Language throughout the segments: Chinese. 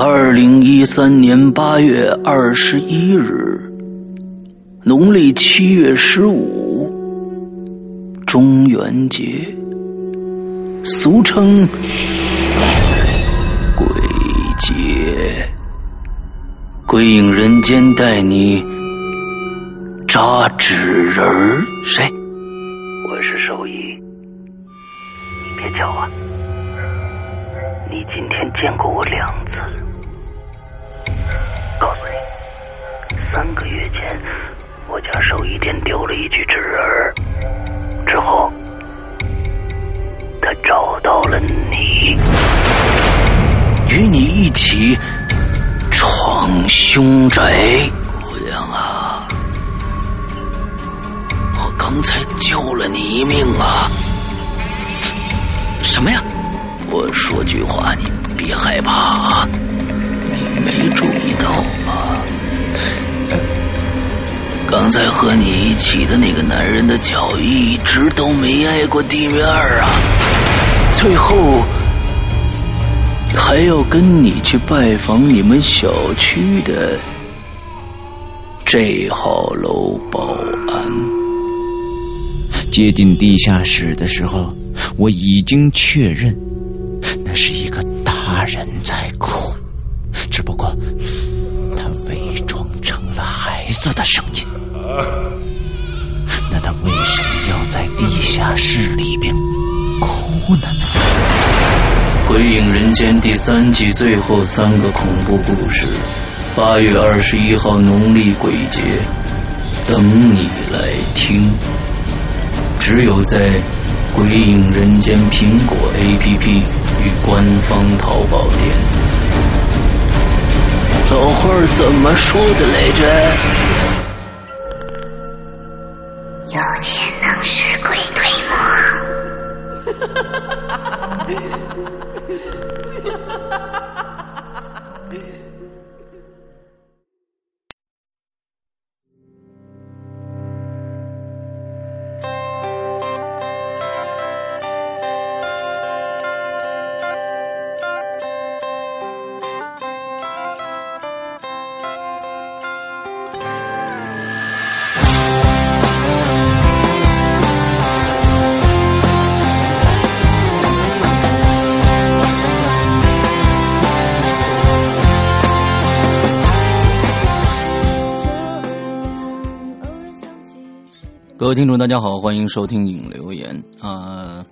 二零一三年八月二十一日，农历七月十五，中元节，俗称鬼节。鬼影人间带你扎纸人，谁？我是兽医，你别叫我！你今天见过我两次。告诉你，三个月前我家兽医店丢了一具纸人之后他找到了你，与你一起。闯凶宅，姑娘啊！我刚才救了你一命啊！什么呀？我说句话，你别害怕啊！没注意到吗？刚才和你一起的那个男人的脚一直都没挨过地面啊！最后。还要跟你去拜访你们小区的这号楼保安。接近地下室的时候，我已经确认，那是一个大人在哭，只不过他伪装成了孩子的声音。那他为什么要在地下室里边哭呢？《鬼影人间》第三季最后三个恐怖故事，八月二十一号农历鬼节，等你来听。只有在《鬼影人间》苹果 APP 与官方淘宝店。老话怎么说的来着？各位听众，大家好，欢迎收听影留言啊！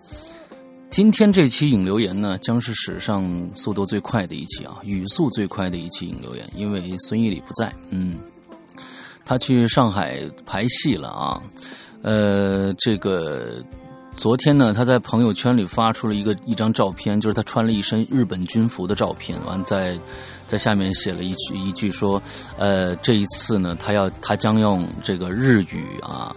今天这期影留言呢，将是史上速度最快的一期啊，语速最快的一期影留言，因为孙一礼不在，嗯，他去上海排戏了啊。呃，这个昨天呢，他在朋友圈里发出了一个一张照片，就是他穿了一身日本军服的照片，完在在下面写了一句一句说，呃，这一次呢，他要他将用这个日语啊。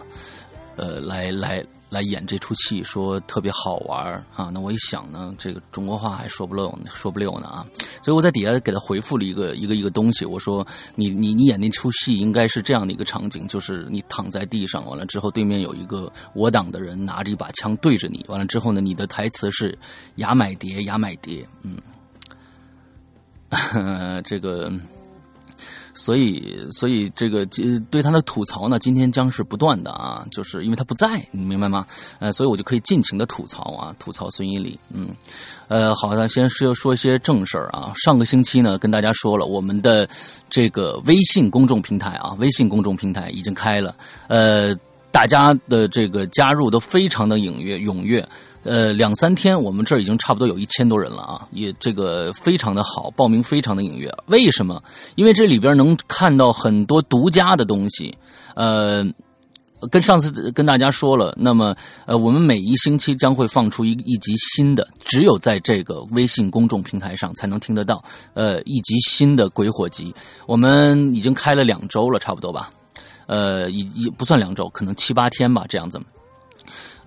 呃，来来来演这出戏，说特别好玩啊！那我一想呢，这个中国话还说不溜，说不溜呢啊！所以我在底下给他回复了一个一个一个东西，我说你你你演那出戏应该是这样的一个场景，就是你躺在地上，完了之后对面有一个我党的人拿着一把枪对着你，完了之后呢，你的台词是牙买蝶牙买蝶，嗯，这个。所以，所以这个对他的吐槽呢，今天将是不断的啊，就是因为他不在，你明白吗？呃，所以我就可以尽情的吐槽啊，吐槽孙一礼。嗯，呃，好的，先说说一些正事儿啊。上个星期呢，跟大家说了，我们的这个微信公众平台啊，微信公众平台已经开了，呃，大家的这个加入都非常的踊跃踊跃。呃，两三天，我们这儿已经差不多有一千多人了啊，也这个非常的好，报名非常的踊跃。为什么？因为这里边能看到很多独家的东西。呃，跟上次跟大家说了，那么呃，我们每一星期将会放出一一集新的，只有在这个微信公众平台上才能听得到。呃，一集新的鬼火集，我们已经开了两周了，差不多吧？呃，也也不算两周，可能七八天吧，这样子。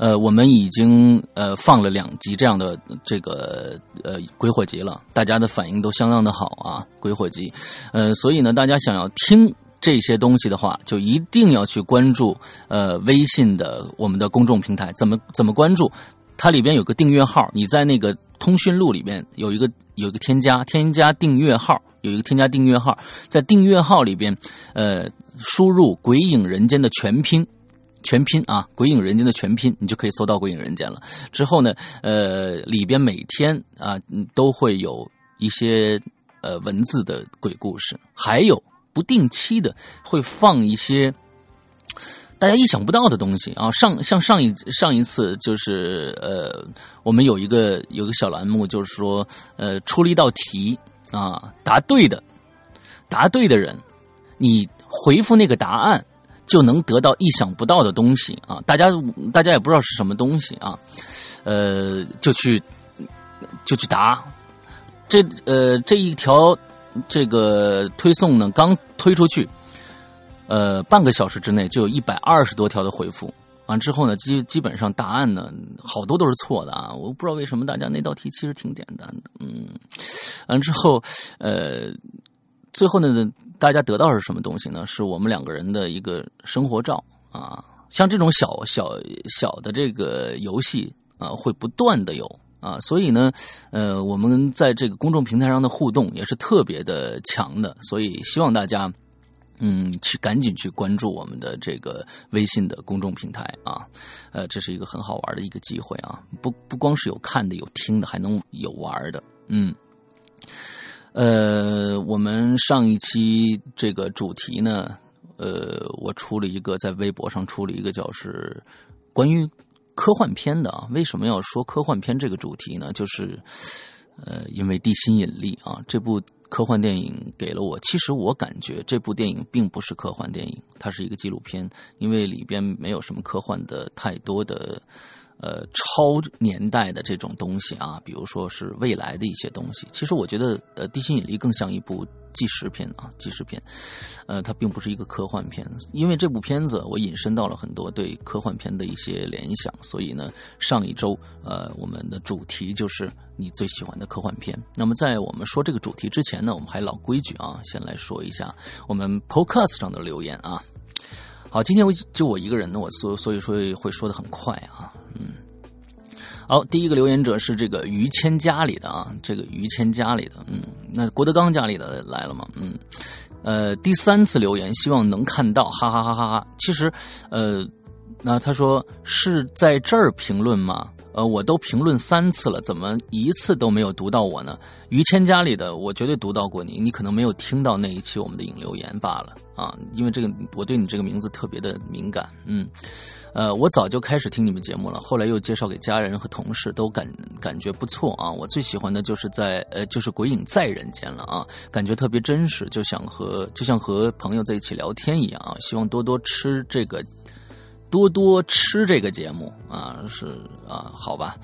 呃，我们已经呃放了两集这样的这个呃鬼火集了，大家的反应都相当的好啊，鬼火集，呃，所以呢，大家想要听这些东西的话，就一定要去关注呃微信的我们的公众平台，怎么怎么关注？它里边有个订阅号，你在那个通讯录里边有一个有一个添加添加订阅号。有一个添加订阅号，在订阅号里边，呃，输入“鬼影人间”的全拼。全拼啊，《鬼影人间》的全拼，你就可以搜到《鬼影人间》了。之后呢，呃，里边每天啊都会有一些呃文字的鬼故事，还有不定期的会放一些大家意想不到的东西啊。上像上一上一次就是呃，我们有一个有个小栏目，就是说呃出了一道题啊，答对的答对的人，你回复那个答案。就能得到意想不到的东西啊！大家大家也不知道是什么东西啊，呃，就去就去答。这呃这一条这个推送呢，刚推出去，呃，半个小时之内就有一百二十多条的回复。完之后呢，基基本上答案呢，好多都是错的啊！我不知道为什么大家那道题其实挺简单的，嗯。完之后，呃，最后呢。大家得到是什么东西呢？是我们两个人的一个生活照啊，像这种小小小的这个游戏啊，会不断的有啊，所以呢，呃，我们在这个公众平台上的互动也是特别的强的，所以希望大家嗯，去赶紧去关注我们的这个微信的公众平台啊，呃，这是一个很好玩的一个机会啊，不不光是有看的有听的，还能有玩的，嗯。呃，我们上一期这个主题呢，呃，我出了一个在微博上出了一个叫是关于科幻片的啊。为什么要说科幻片这个主题呢？就是呃，因为《地心引力》啊，这部科幻电影给了我。其实我感觉这部电影并不是科幻电影，它是一个纪录片，因为里边没有什么科幻的太多的。呃，超年代的这种东西啊，比如说是未来的一些东西。其实我觉得，呃，《地心引力》更像一部纪实片啊，纪实片。呃，它并不是一个科幻片。因为这部片子，我引申到了很多对科幻片的一些联想。所以呢，上一周，呃，我们的主题就是你最喜欢的科幻片。那么，在我们说这个主题之前呢，我们还老规矩啊，先来说一下我们 Podcast 上的留言啊。好，今天我就我一个人呢，我所所以说会说的很快啊，嗯，好，第一个留言者是这个于谦家里的啊，这个于谦家里的，嗯，那郭德纲家里的来了吗？嗯，呃，第三次留言，希望能看到，哈哈哈哈哈。其实，呃，那他说是在这儿评论吗？呃，我都评论三次了，怎么一次都没有读到我呢？于谦家里的，我绝对读到过你，你可能没有听到那一期我们的引留言罢了啊，因为这个我对你这个名字特别的敏感，嗯，呃，我早就开始听你们节目了，后来又介绍给家人和同事，都感感觉不错啊。我最喜欢的就是在呃，就是鬼影在人间了啊，感觉特别真实，就想和就像和朋友在一起聊天一样啊。希望多多吃这个。多多吃这个节目啊，是啊，好吧，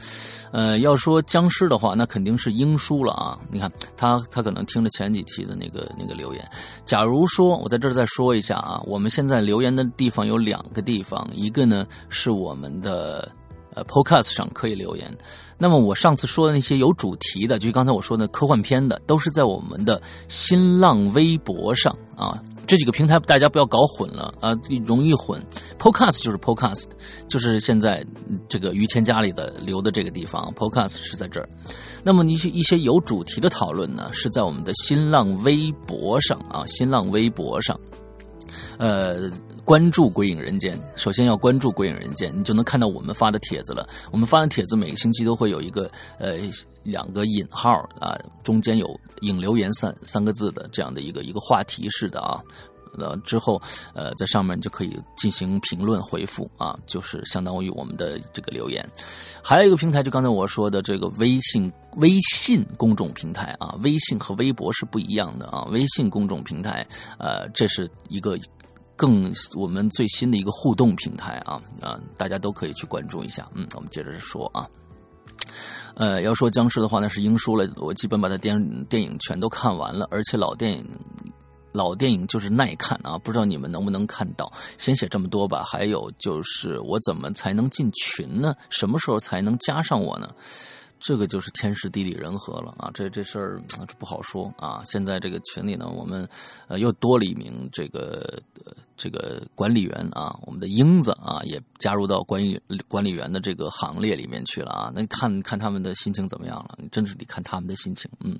呃，要说僵尸的话，那肯定是英叔了啊。你看他，他可能听了前几期的那个那个留言。假如说我在这儿再说一下啊，我们现在留言的地方有两个地方，一个呢是我们的呃 Podcast 上可以留言。那么我上次说的那些有主题的，就刚才我说的科幻片的，都是在我们的新浪微博上啊。这几个平台大家不要搞混了啊，容易混。Podcast 就是 Podcast，就是现在这个于谦家里的留的这个地方，Podcast 是在这儿。那么一些一些有主题的讨论呢，是在我们的新浪微博上啊，新浪微博上，呃。关注《鬼影人间》，首先要关注《鬼影人间》，你就能看到我们发的帖子了。我们发的帖子每个星期都会有一个呃两个引号啊，中间有“引留言”三三个字的这样的一个一个话题式的啊。呃，之后呃在上面就可以进行评论回复啊，就是相当于我们的这个留言。还有一个平台，就刚才我说的这个微信微信公众平台啊，微信和微博是不一样的啊。微信公众平台呃，这是一个。更我们最新的一个互动平台啊啊，大家都可以去关注一下。嗯，我们接着说啊，呃，要说僵尸的话，那是英叔了。我基本把他电电影全都看完了，而且老电影老电影就是耐看啊。不知道你们能不能看到？先写这么多吧。还有就是，我怎么才能进群呢？什么时候才能加上我呢？这个就是天时地利人和了啊！这这事儿这不好说啊。现在这个群里呢，我们呃又多了一名这个这个管理员啊，我们的英子啊也加入到管理管理员的这个行列里面去了啊。那看看他们的心情怎么样了？你真是得看他们的心情。嗯，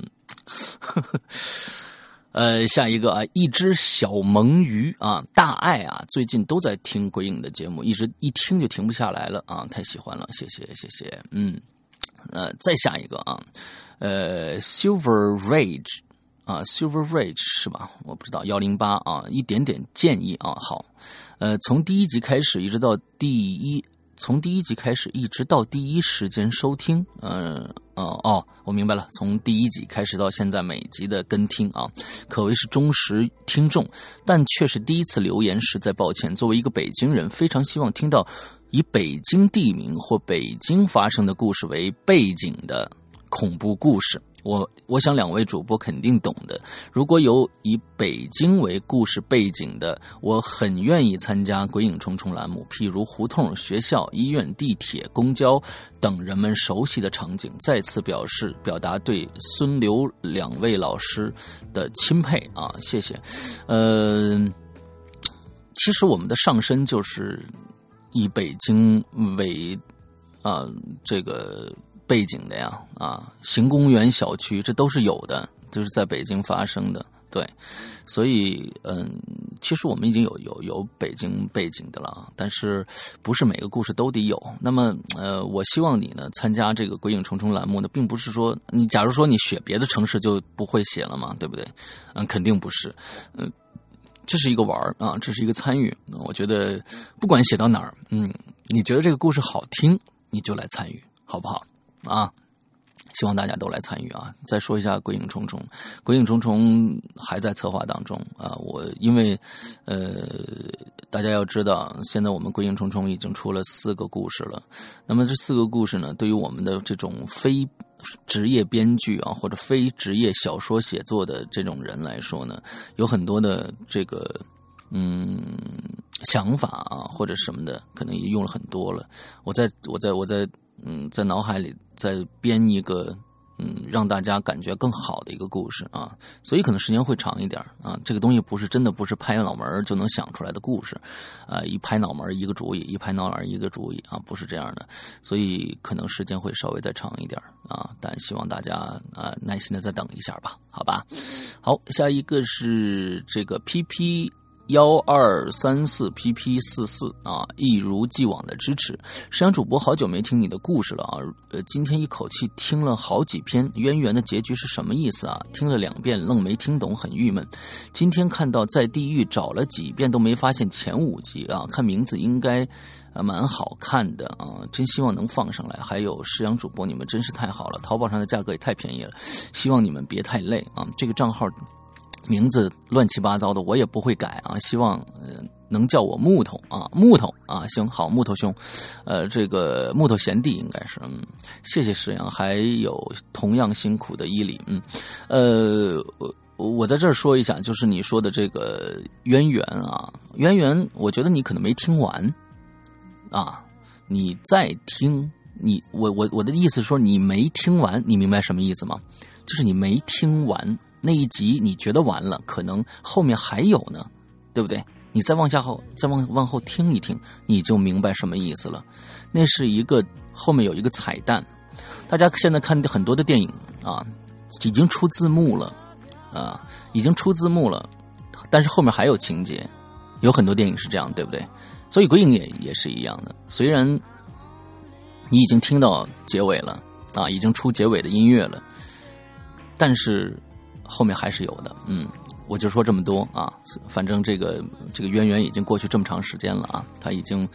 呃，下一个啊，一只小萌鱼啊，大爱啊，最近都在听鬼影的节目，一直一听就停不下来了啊，太喜欢了，谢谢谢谢，嗯，呃，再下一个啊，呃，Silver Rage 啊，Silver Rage 是吧？我不知道幺零八啊，一点点建议啊，好，呃，从第一集开始一直到第一。从第一集开始，一直到第一时间收听，嗯，哦哦，我明白了。从第一集开始到现在每集的跟听啊，可谓是忠实听众，但却是第一次留言，实在抱歉。作为一个北京人，非常希望听到以北京地名或北京发生的故事为背景的恐怖故事。我我想两位主播肯定懂的。如果有以北京为故事背景的，我很愿意参加《鬼影重重》栏目。譬如胡同、学校、医院、地铁、公交等人们熟悉的场景。再次表示表达对孙刘两位老师的钦佩啊，谢谢。呃，其实我们的上身就是以北京为啊这个。背景的呀，啊，行公园小区这都是有的，就是在北京发生的，对，所以，嗯，其实我们已经有有有北京背景的了，但是不是每个故事都得有。那么，呃，我希望你呢参加这个《鬼影重重》栏目呢，并不是说你假如说你选别的城市就不会写了嘛，对不对？嗯，肯定不是，嗯，这是一个玩儿啊，这是一个参与。我觉得不管写到哪儿，嗯，你觉得这个故事好听，你就来参与，好不好？啊，希望大家都来参与啊！再说一下《鬼影重重》，《鬼影重重》还在策划当中啊。我因为呃，大家要知道，现在我们《鬼影重重》已经出了四个故事了。那么这四个故事呢，对于我们的这种非职业编剧啊，或者非职业小说写作的这种人来说呢，有很多的这个嗯想法啊，或者什么的，可能也用了很多了。我在我在我在。嗯，在脑海里在编一个，嗯，让大家感觉更好的一个故事啊，所以可能时间会长一点啊。这个东西不是真的不是拍脑门就能想出来的故事，啊，一拍脑门一个主意，一拍脑门一个主意啊，不是这样的，所以可能时间会稍微再长一点啊。但希望大家啊耐心的再等一下吧，好吧。好，下一个是这个 PP。幺二三四 pp 四四啊，一如既往的支持。沈阳主播好久没听你的故事了啊，呃，今天一口气听了好几篇，渊源的结局是什么意思啊？听了两遍愣没听懂，很郁闷。今天看到在地狱找了几遍都没发现前五集啊，看名字应该蛮好看的啊，真希望能放上来。还有石阳主播，你们真是太好了，淘宝上的价格也太便宜了，希望你们别太累啊。这个账号。名字乱七八糟的，我也不会改啊！希望能叫我木头啊，木头啊，行好，木头兄，呃，这个木头贤弟应该是，嗯，谢谢石阳，还有同样辛苦的伊犁，嗯，呃，我我在这儿说一下，就是你说的这个渊源啊，渊源，我觉得你可能没听完啊，你再听，你我我我的意思是说你没听完，你明白什么意思吗？就是你没听完。那一集你觉得完了，可能后面还有呢，对不对？你再往下后，再往往后听一听，你就明白什么意思了。那是一个后面有一个彩蛋，大家现在看很多的电影啊，已经出字幕了啊，已经出字幕了，但是后面还有情节，有很多电影是这样，对不对？所以鬼影也也是一样的，虽然你已经听到结尾了啊，已经出结尾的音乐了，但是。后面还是有的，嗯，我就说这么多啊，反正这个这个渊源已经过去这么长时间了啊，他已经，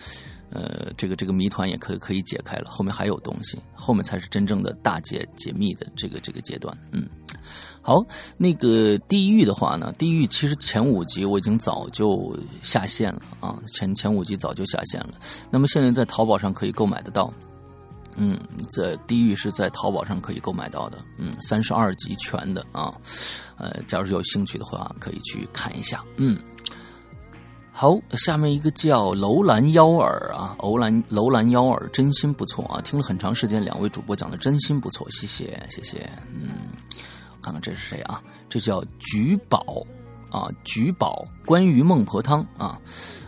呃，这个这个谜团也可以可以解开了，后面还有东西，后面才是真正的大解解密的这个这个阶段，嗯，好，那个地狱的话呢，地狱其实前五集我已经早就下线了啊，前前五集早就下线了，那么现在在淘宝上可以购买得到。嗯，在地狱是在淘宝上可以购买到的，嗯，三十二集全的啊，呃，假如有兴趣的话，可以去看一下。嗯，好，下面一个叫楼兰幺耳啊，楼兰楼兰幺耳，真心不错啊，听了很长时间，两位主播讲的真心不错，谢谢谢谢。嗯，看看这是谁啊？这叫菊宝啊，菊宝，关于孟婆汤啊。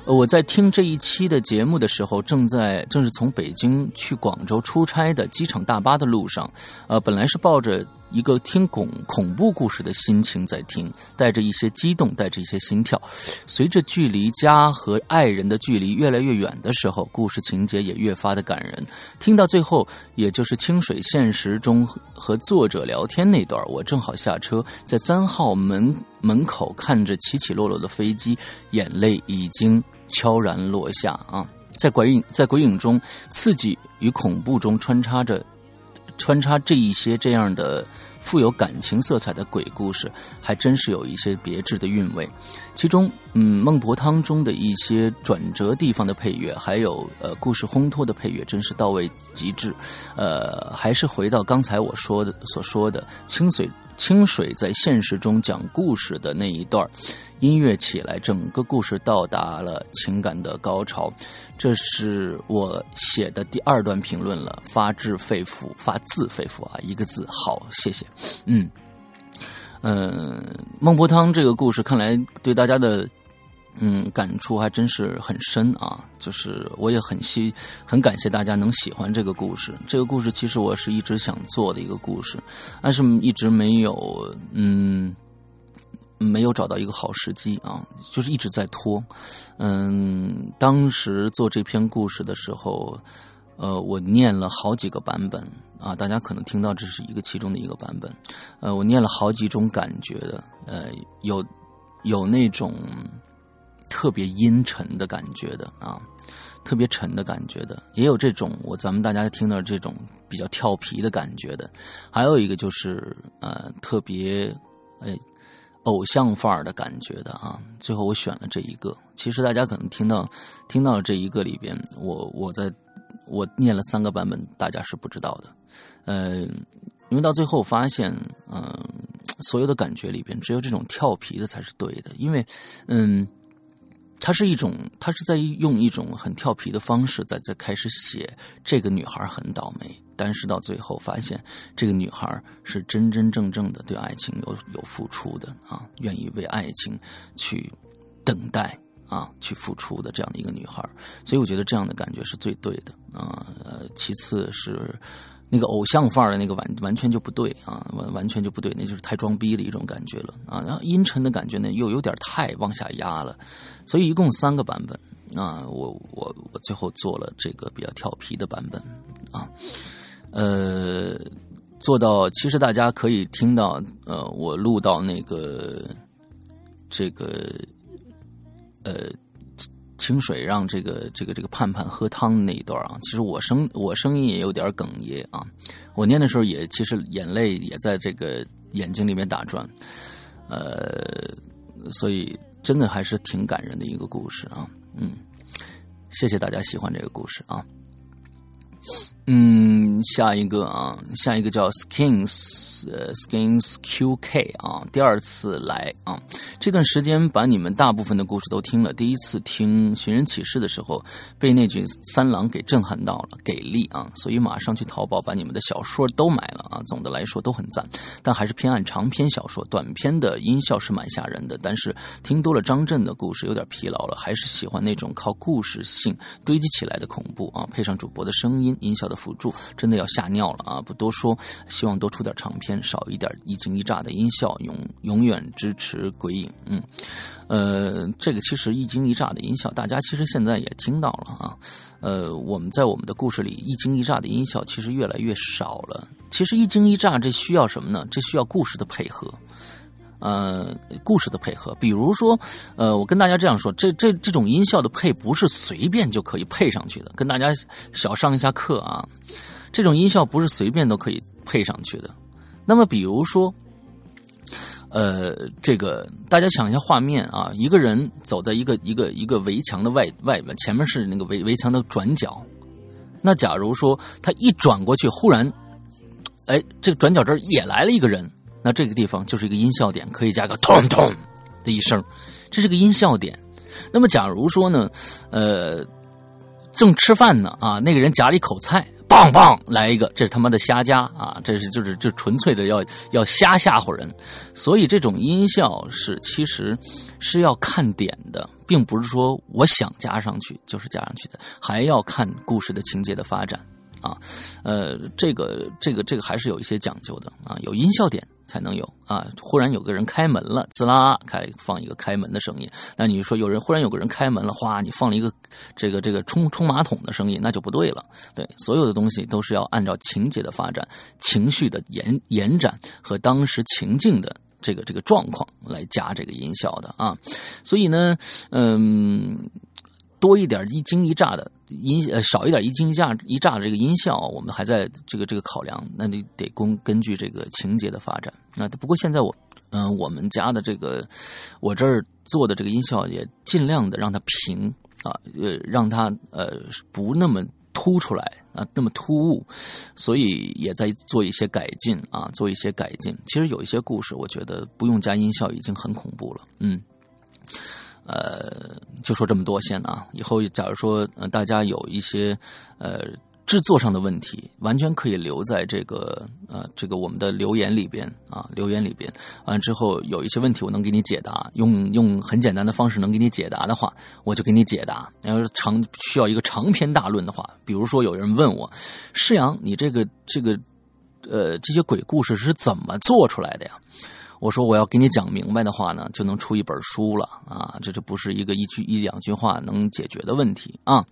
我在听这一期的节目的时候，正在正是从北京去广州出差的机场大巴的路上，呃，本来是抱着一个听恐恐怖故事的心情在听，带着一些激动，带着一些心跳。随着距离家和爱人的距离越来越远的时候，故事情节也越发的感人。听到最后，也就是清水现实中和作者聊天那段，我正好下车，在三号门门口看着起起落落的飞机，眼泪已经悄然落下啊！在鬼影在鬼影中，刺激与恐怖中穿插着。穿插这一些这样的富有感情色彩的鬼故事，还真是有一些别致的韵味。其中，嗯，孟婆汤中的一些转折地方的配乐，还有呃故事烘托的配乐，真是到位极致。呃，还是回到刚才我说的所说的清水清水在现实中讲故事的那一段音乐起来，整个故事到达了情感的高潮。这是我写的第二段评论了，发自肺腑，发自肺腑啊，一个字好，谢谢。嗯嗯，孟婆汤这个故事看来对大家的嗯感触还真是很深啊，就是我也很希很感谢大家能喜欢这个故事。这个故事其实我是一直想做的一个故事，但是一直没有嗯。没有找到一个好时机啊，就是一直在拖。嗯，当时做这篇故事的时候，呃，我念了好几个版本啊，大家可能听到这是一个其中的一个版本。呃，我念了好几种感觉的，呃，有有那种特别阴沉的感觉的啊，特别沉的感觉的，也有这种我咱们大家听到这种比较调皮的感觉的，还有一个就是呃，特别呃。偶像范儿的感觉的啊，最后我选了这一个。其实大家可能听到听到这一个里边，我我在我念了三个版本，大家是不知道的。呃，因为到最后发现，嗯，所有的感觉里边，只有这种调皮的才是对的。因为，嗯，它是一种，它是在用一种很调皮的方式，在在开始写这个女孩很倒霉。但是到最后发现，这个女孩是真真正正的对爱情有有付出的啊，愿意为爱情去等待啊，去付出的这样的一个女孩。所以我觉得这样的感觉是最对的啊。呃，其次是那个偶像范儿的那个完完全就不对啊，完完全就不对，那就是太装逼的一种感觉了啊。然后阴沉的感觉呢，又有点太往下压了。所以一共三个版本啊，我我我最后做了这个比较调皮的版本啊。呃，做到其实大家可以听到，呃，我录到那个这个呃清水让这个这个这个盼盼喝汤那一段啊，其实我声我声音也有点哽咽啊，我念的时候也其实眼泪也在这个眼睛里面打转，呃，所以真的还是挺感人的一个故事啊，嗯，谢谢大家喜欢这个故事啊。嗯，下一个啊，下一个叫 Skins，呃，Skins QK 啊，第二次来啊，这段时间把你们大部分的故事都听了。第一次听《寻人启事》的时候，被那句三郎给震撼到了，给力啊！所以马上去淘宝把你们的小说都买了啊。总的来说都很赞，但还是偏爱长篇小说，短篇的音效是蛮吓人的。但是听多了张震的故事，有点疲劳了，还是喜欢那种靠故事性堆积起来的恐怖啊，配上主播的声音，音效的。辅助真的要吓尿了啊！不多说，希望多出点长篇，少一点一惊一乍的音效，永永远支持鬼影。嗯，呃，这个其实一惊一乍的音效，大家其实现在也听到了啊。呃，我们在我们的故事里，一惊一乍的音效其实越来越少了。其实一惊一乍这需要什么呢？这需要故事的配合。呃，故事的配合，比如说，呃，我跟大家这样说，这这这种音效的配不是随便就可以配上去的，跟大家小上一下课啊。这种音效不是随便都可以配上去的。那么，比如说，呃，这个大家想一下画面啊，一个人走在一个一个一个围墙的外外面，前面是那个围围墙的转角。那假如说他一转过去，忽然，哎，这个转角这儿也来了一个人。那这个地方就是一个音效点，可以加个“咚咚”的一声，这是个音效点。那么，假如说呢，呃，正吃饭呢啊，那个人夹了一口菜，棒棒来一个，这是他妈的瞎加啊，这是就是就纯粹的要要瞎吓唬人。所以这种音效是其实是要看点的，并不是说我想加上去就是加上去的，还要看故事的情节的发展。啊，呃，这个这个这个还是有一些讲究的啊，有音效点才能有啊。忽然有个人开门了，滋啦开放一个开门的声音，那你说有人忽然有个人开门了，哗，你放了一个这个这个冲冲马桶的声音，那就不对了。对，所有的东西都是要按照情节的发展、情绪的延延展和当时情境的。这个这个状况来加这个音效的啊，所以呢，嗯，多一点一惊一乍的音，呃，少一点一惊一乍一乍的这个音效，我们还在这个这个考量，那你得根根据这个情节的发展。那不过现在我，嗯，我们家的这个我这儿做的这个音效也尽量的让它平啊，呃，让它呃不那么。突出来啊，那么突兀，所以也在做一些改进啊，做一些改进。其实有一些故事，我觉得不用加音效已经很恐怖了。嗯，呃，就说这么多先啊。以后假如说大家有一些呃。制作上的问题完全可以留在这个呃这个我们的留言里边啊留言里边完了之后有一些问题我能给你解答用用很简单的方式能给你解答的话我就给你解答要是长需要一个长篇大论的话比如说有人问我施阳你这个这个呃这些鬼故事是怎么做出来的呀？我说我要给你讲明白的话呢就能出一本书了啊这就不是一个一句一两句话能解决的问题啊。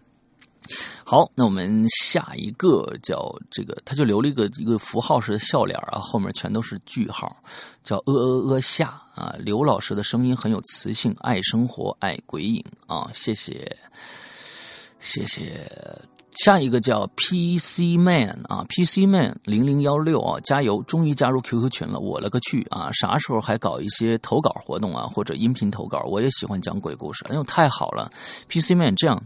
好，那我们下一个叫这个，他就留了一个一个符号式的笑脸啊，后面全都是句号，叫呃呃呃下啊。刘老师的声音很有磁性，爱生活，爱鬼影啊，谢谢，谢谢。下一个叫 PC Man 啊，PC Man 零零幺六啊，加油，终于加入 QQ 群了，我了个去啊！啥时候还搞一些投稿活动啊，或者音频投稿？我也喜欢讲鬼故事，哎呦，太好了，PC Man 这样。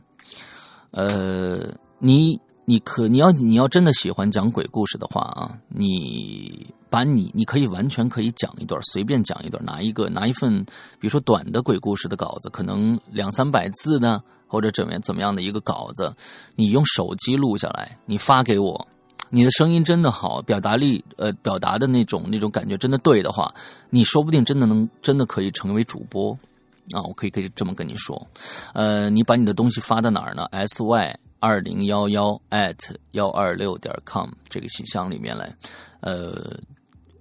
呃，你你可你要你要真的喜欢讲鬼故事的话啊，你把你你可以完全可以讲一段，随便讲一段，拿一个拿一份，比如说短的鬼故事的稿子，可能两三百字的，或者怎么样怎么样的一个稿子，你用手机录下来，你发给我，你的声音真的好，表达力呃表达的那种那种感觉真的对的话，你说不定真的能真的可以成为主播。啊，我可以可以这么跟你说，呃，你把你的东西发到哪儿呢？s y 二零幺幺 at 幺二六点 com 这个信箱里面来，呃，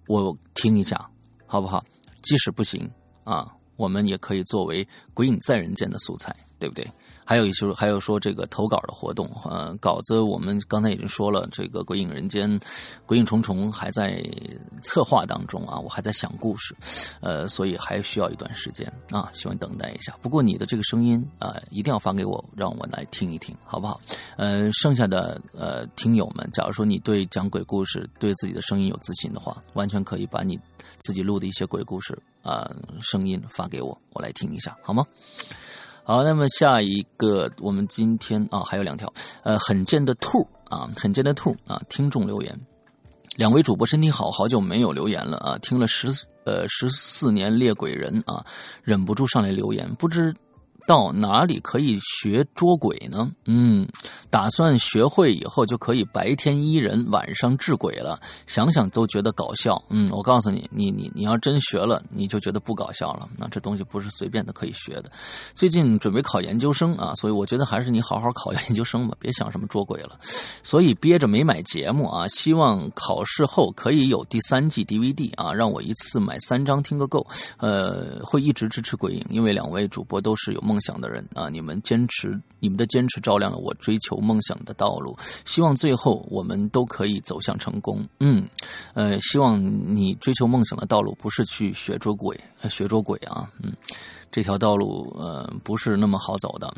我听一下，好不好？即使不行啊，我们也可以作为《鬼影在人间》的素材，对不对？还有一些，还有说这个投稿的活动，呃，稿子我们刚才已经说了，这个《鬼影人间》《鬼影重重》还在策划当中啊，我还在想故事，呃，所以还需要一段时间啊，希望等待一下。不过你的这个声音啊，一定要发给我，让我来听一听，好不好？呃，剩下的呃听友们，假如说你对讲鬼故事、对自己的声音有自信的话，完全可以把你自己录的一些鬼故事啊声音发给我，我来听一下，好吗？好，那么下一个，我们今天啊还有两条，呃，很贱的兔啊，很贱的兔啊，听众留言，两位主播身体好，好久没有留言了啊，听了十呃十四年猎鬼人啊，忍不住上来留言，不知。到哪里可以学捉鬼呢？嗯，打算学会以后就可以白天医人，晚上治鬼了。想想都觉得搞笑。嗯，我告诉你，你你你要真学了，你就觉得不搞笑了。那这东西不是随便的可以学的。最近准备考研究生啊，所以我觉得还是你好好考研究生吧，别想什么捉鬼了。所以憋着没买节目啊，希望考试后可以有第三季 DVD 啊，让我一次买三张听个够。呃，会一直支持鬼影，因为两位主播都是有梦。梦想的人啊，你们坚持，你们的坚持照亮了我追求梦想的道路。希望最后我们都可以走向成功。嗯，呃，希望你追求梦想的道路不是去学捉鬼，学捉鬼啊。嗯，这条道路呃不是那么好走的。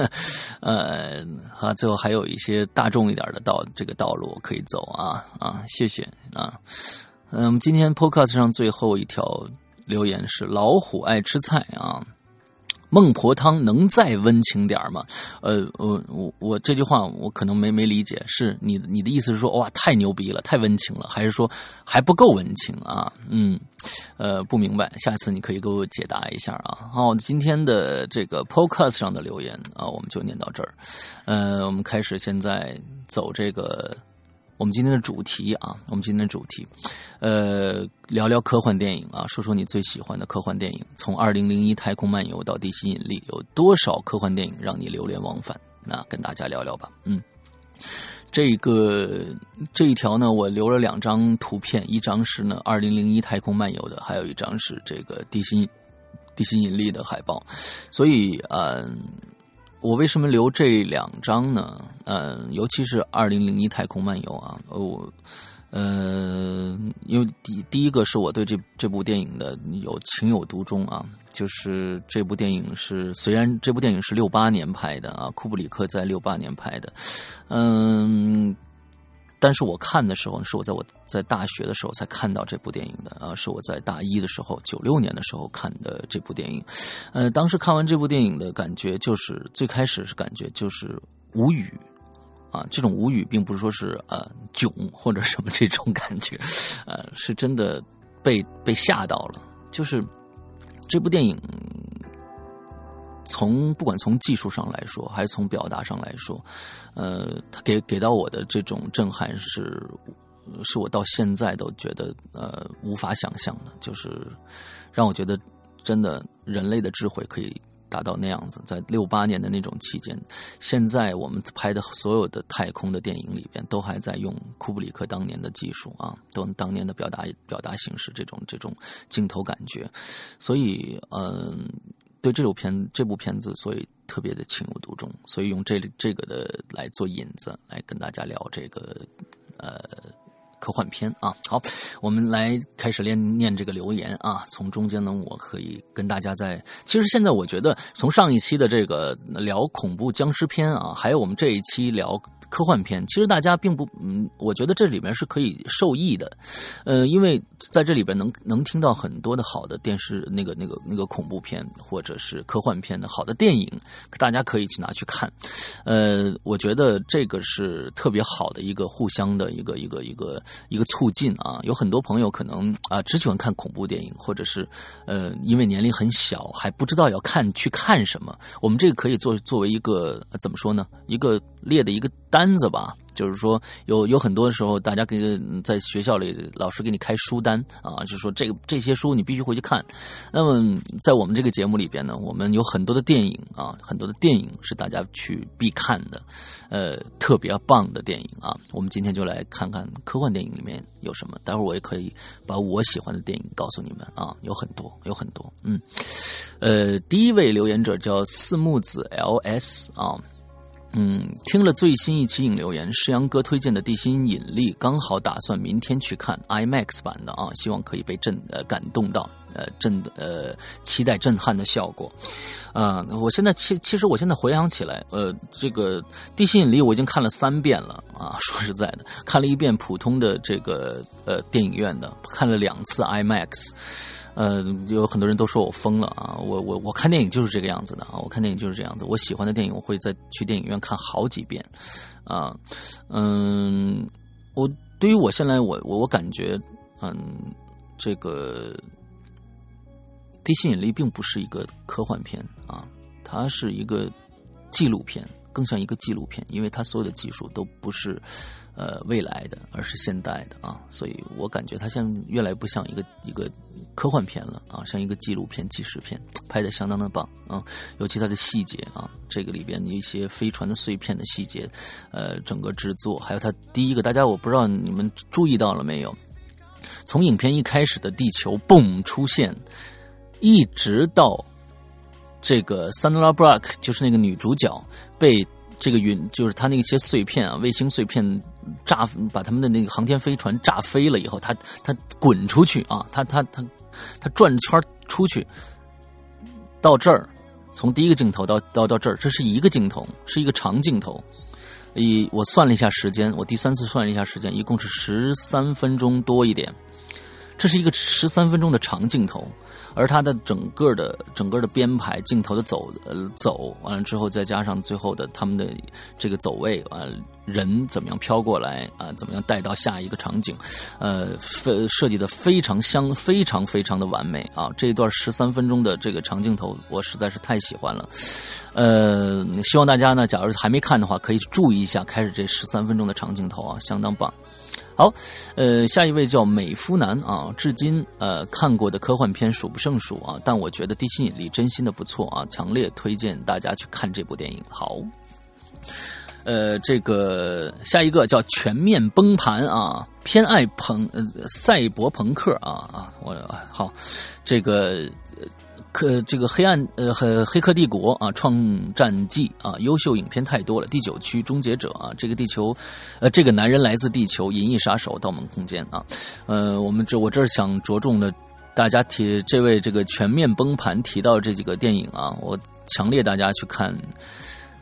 呃，啊，最后还有一些大众一点的道，这个道路可以走啊啊，谢谢啊。嗯，今天 Podcast 上最后一条留言是老虎爱吃菜啊。孟婆汤能再温情点吗？呃，我我我这句话我可能没没理解，是你你的意思是说哇太牛逼了，太温情了，还是说还不够温情啊？嗯，呃，不明白，下次你可以给我解答一下啊。好，今天的这个 Podcast 上的留言啊，我们就念到这儿。呃，我们开始现在走这个。我们今天的主题啊，我们今天的主题，呃，聊聊科幻电影啊，说说你最喜欢的科幻电影。从二零零一太空漫游到地心引力，有多少科幻电影让你流连忘返？那跟大家聊聊吧。嗯，这个这一条呢，我留了两张图片，一张是呢《二零零一太空漫游》的，还有一张是这个地心地心引力的海报。所以，嗯，我为什么留这两张呢？嗯，尤其是《二零零一太空漫游》啊，我。嗯，因为第第一个是我对这这部电影的有情有独钟啊，就是这部电影是虽然这部电影是六八年拍的啊，库布里克在六八年拍的，嗯，但是我看的时候是我在我在大学的时候才看到这部电影的啊，是我在大一的时候九六年的时候看的这部电影，呃，当时看完这部电影的感觉就是最开始是感觉就是无语。啊，这种无语并不是说是呃囧或者什么这种感觉，呃，是真的被被吓到了。就是这部电影，从不管从技术上来说，还是从表达上来说，呃，他给给到我的这种震撼是，是我到现在都觉得呃无法想象的，就是让我觉得真的人类的智慧可以。达到那样子，在六八年的那种期间，现在我们拍的所有的太空的电影里边，都还在用库布里克当年的技术啊，都当年的表达表达形式，这种这种镜头感觉，所以嗯，对这部片这部片子，所以特别的情有独钟，所以用这这个的来做引子，来跟大家聊这个呃。科幻片啊，好，我们来开始念念这个留言啊。从中间呢，我可以跟大家在，其实现在我觉得，从上一期的这个聊恐怖僵尸片啊，还有我们这一期聊。科幻片其实大家并不，嗯，我觉得这里面是可以受益的，呃，因为在这里边能能听到很多的好的电视那个那个那个恐怖片或者是科幻片的好的电影，大家可以去拿去看，呃，我觉得这个是特别好的一个互相的一个一个一个一个促进啊。有很多朋友可能啊只喜欢看恐怖电影，或者是呃因为年龄很小还不知道要看去看什么，我们这个可以作作为一个怎么说呢？一个列的一个单子吧，就是说有有很多的时候，大家给在学校里老师给你开书单啊，就是说这个这些书你必须回去看。那么在我们这个节目里边呢，我们有很多的电影啊，很多的电影是大家去必看的，呃，特别棒的电影啊。我们今天就来看看科幻电影里面有什么。待会儿我也可以把我喜欢的电影告诉你们啊，有很多，有很多。嗯，呃，第一位留言者叫四木子 L S 啊。嗯，听了最新一期影留言，世阳哥推荐的《地心引力》，刚好打算明天去看 IMAX 版的啊，希望可以被震呃感动到，呃震呃期待震撼的效果。啊，我现在其其实我现在回想起来，呃，这个《地心引力》我已经看了三遍了啊。说实在的，看了一遍普通的这个呃电影院的，看了两次 IMAX。呃，有很多人都说我疯了啊！我我我看电影就是这个样子的啊！我看电影就是这样子。我喜欢的电影，我会在去电影院看好几遍啊。嗯，我对于我现在我我我感觉，嗯，这个《地心引力》并不是一个科幻片啊，它是一个纪录片，更像一个纪录片，因为它所有的技术都不是。呃，未来的，而是现代的啊，所以我感觉它像越来越不像一个一个科幻片了啊，像一个纪录片、纪实片，拍的相当的棒啊，尤其它的细节啊，这个里边一些飞船的碎片的细节，呃，整个制作，还有它第一个，大家我不知道你们注意到了没有，从影片一开始的地球嘣出现，一直到这个 Sandra Bruck 就是那个女主角被。这个云就是它那些碎片啊，卫星碎片炸，把他们的那个航天飞船炸飞了以后，他他滚出去啊，他他他他转圈出去，到这儿，从第一个镜头到到到这儿，这是一个镜头，是一个长镜头。以我算了一下时间，我第三次算了一下时间，一共是十三分钟多一点。这是一个十三分钟的长镜头，而它的整个的整个的编排镜头的走呃走完了之后，再加上最后的他们的这个走位啊，人怎么样飘过来啊，怎么样带到下一个场景，呃，设设计的非常相非常非常的完美啊！这一段十三分钟的这个长镜头，我实在是太喜欢了。呃，希望大家呢，假如还没看的话，可以注意一下开始这十三分钟的长镜头啊，相当棒。好，呃，下一位叫美夫男啊，至今呃看过的科幻片数不胜数啊，但我觉得《地心引力》真心的不错啊，强烈推荐大家去看这部电影。好，呃，这个下一个叫全面崩盘啊，偏爱朋呃赛博朋克啊啊，我好，这个可这个黑暗呃和黑客帝国啊，创战记啊，优秀影片太多了。第九区终结者啊，这个地球，呃，这个男人来自地球，银翼杀手，盗梦空间啊，呃，我们这我这儿想着重的。大家提这位这个全面崩盘提到这几个电影啊，我强烈大家去看。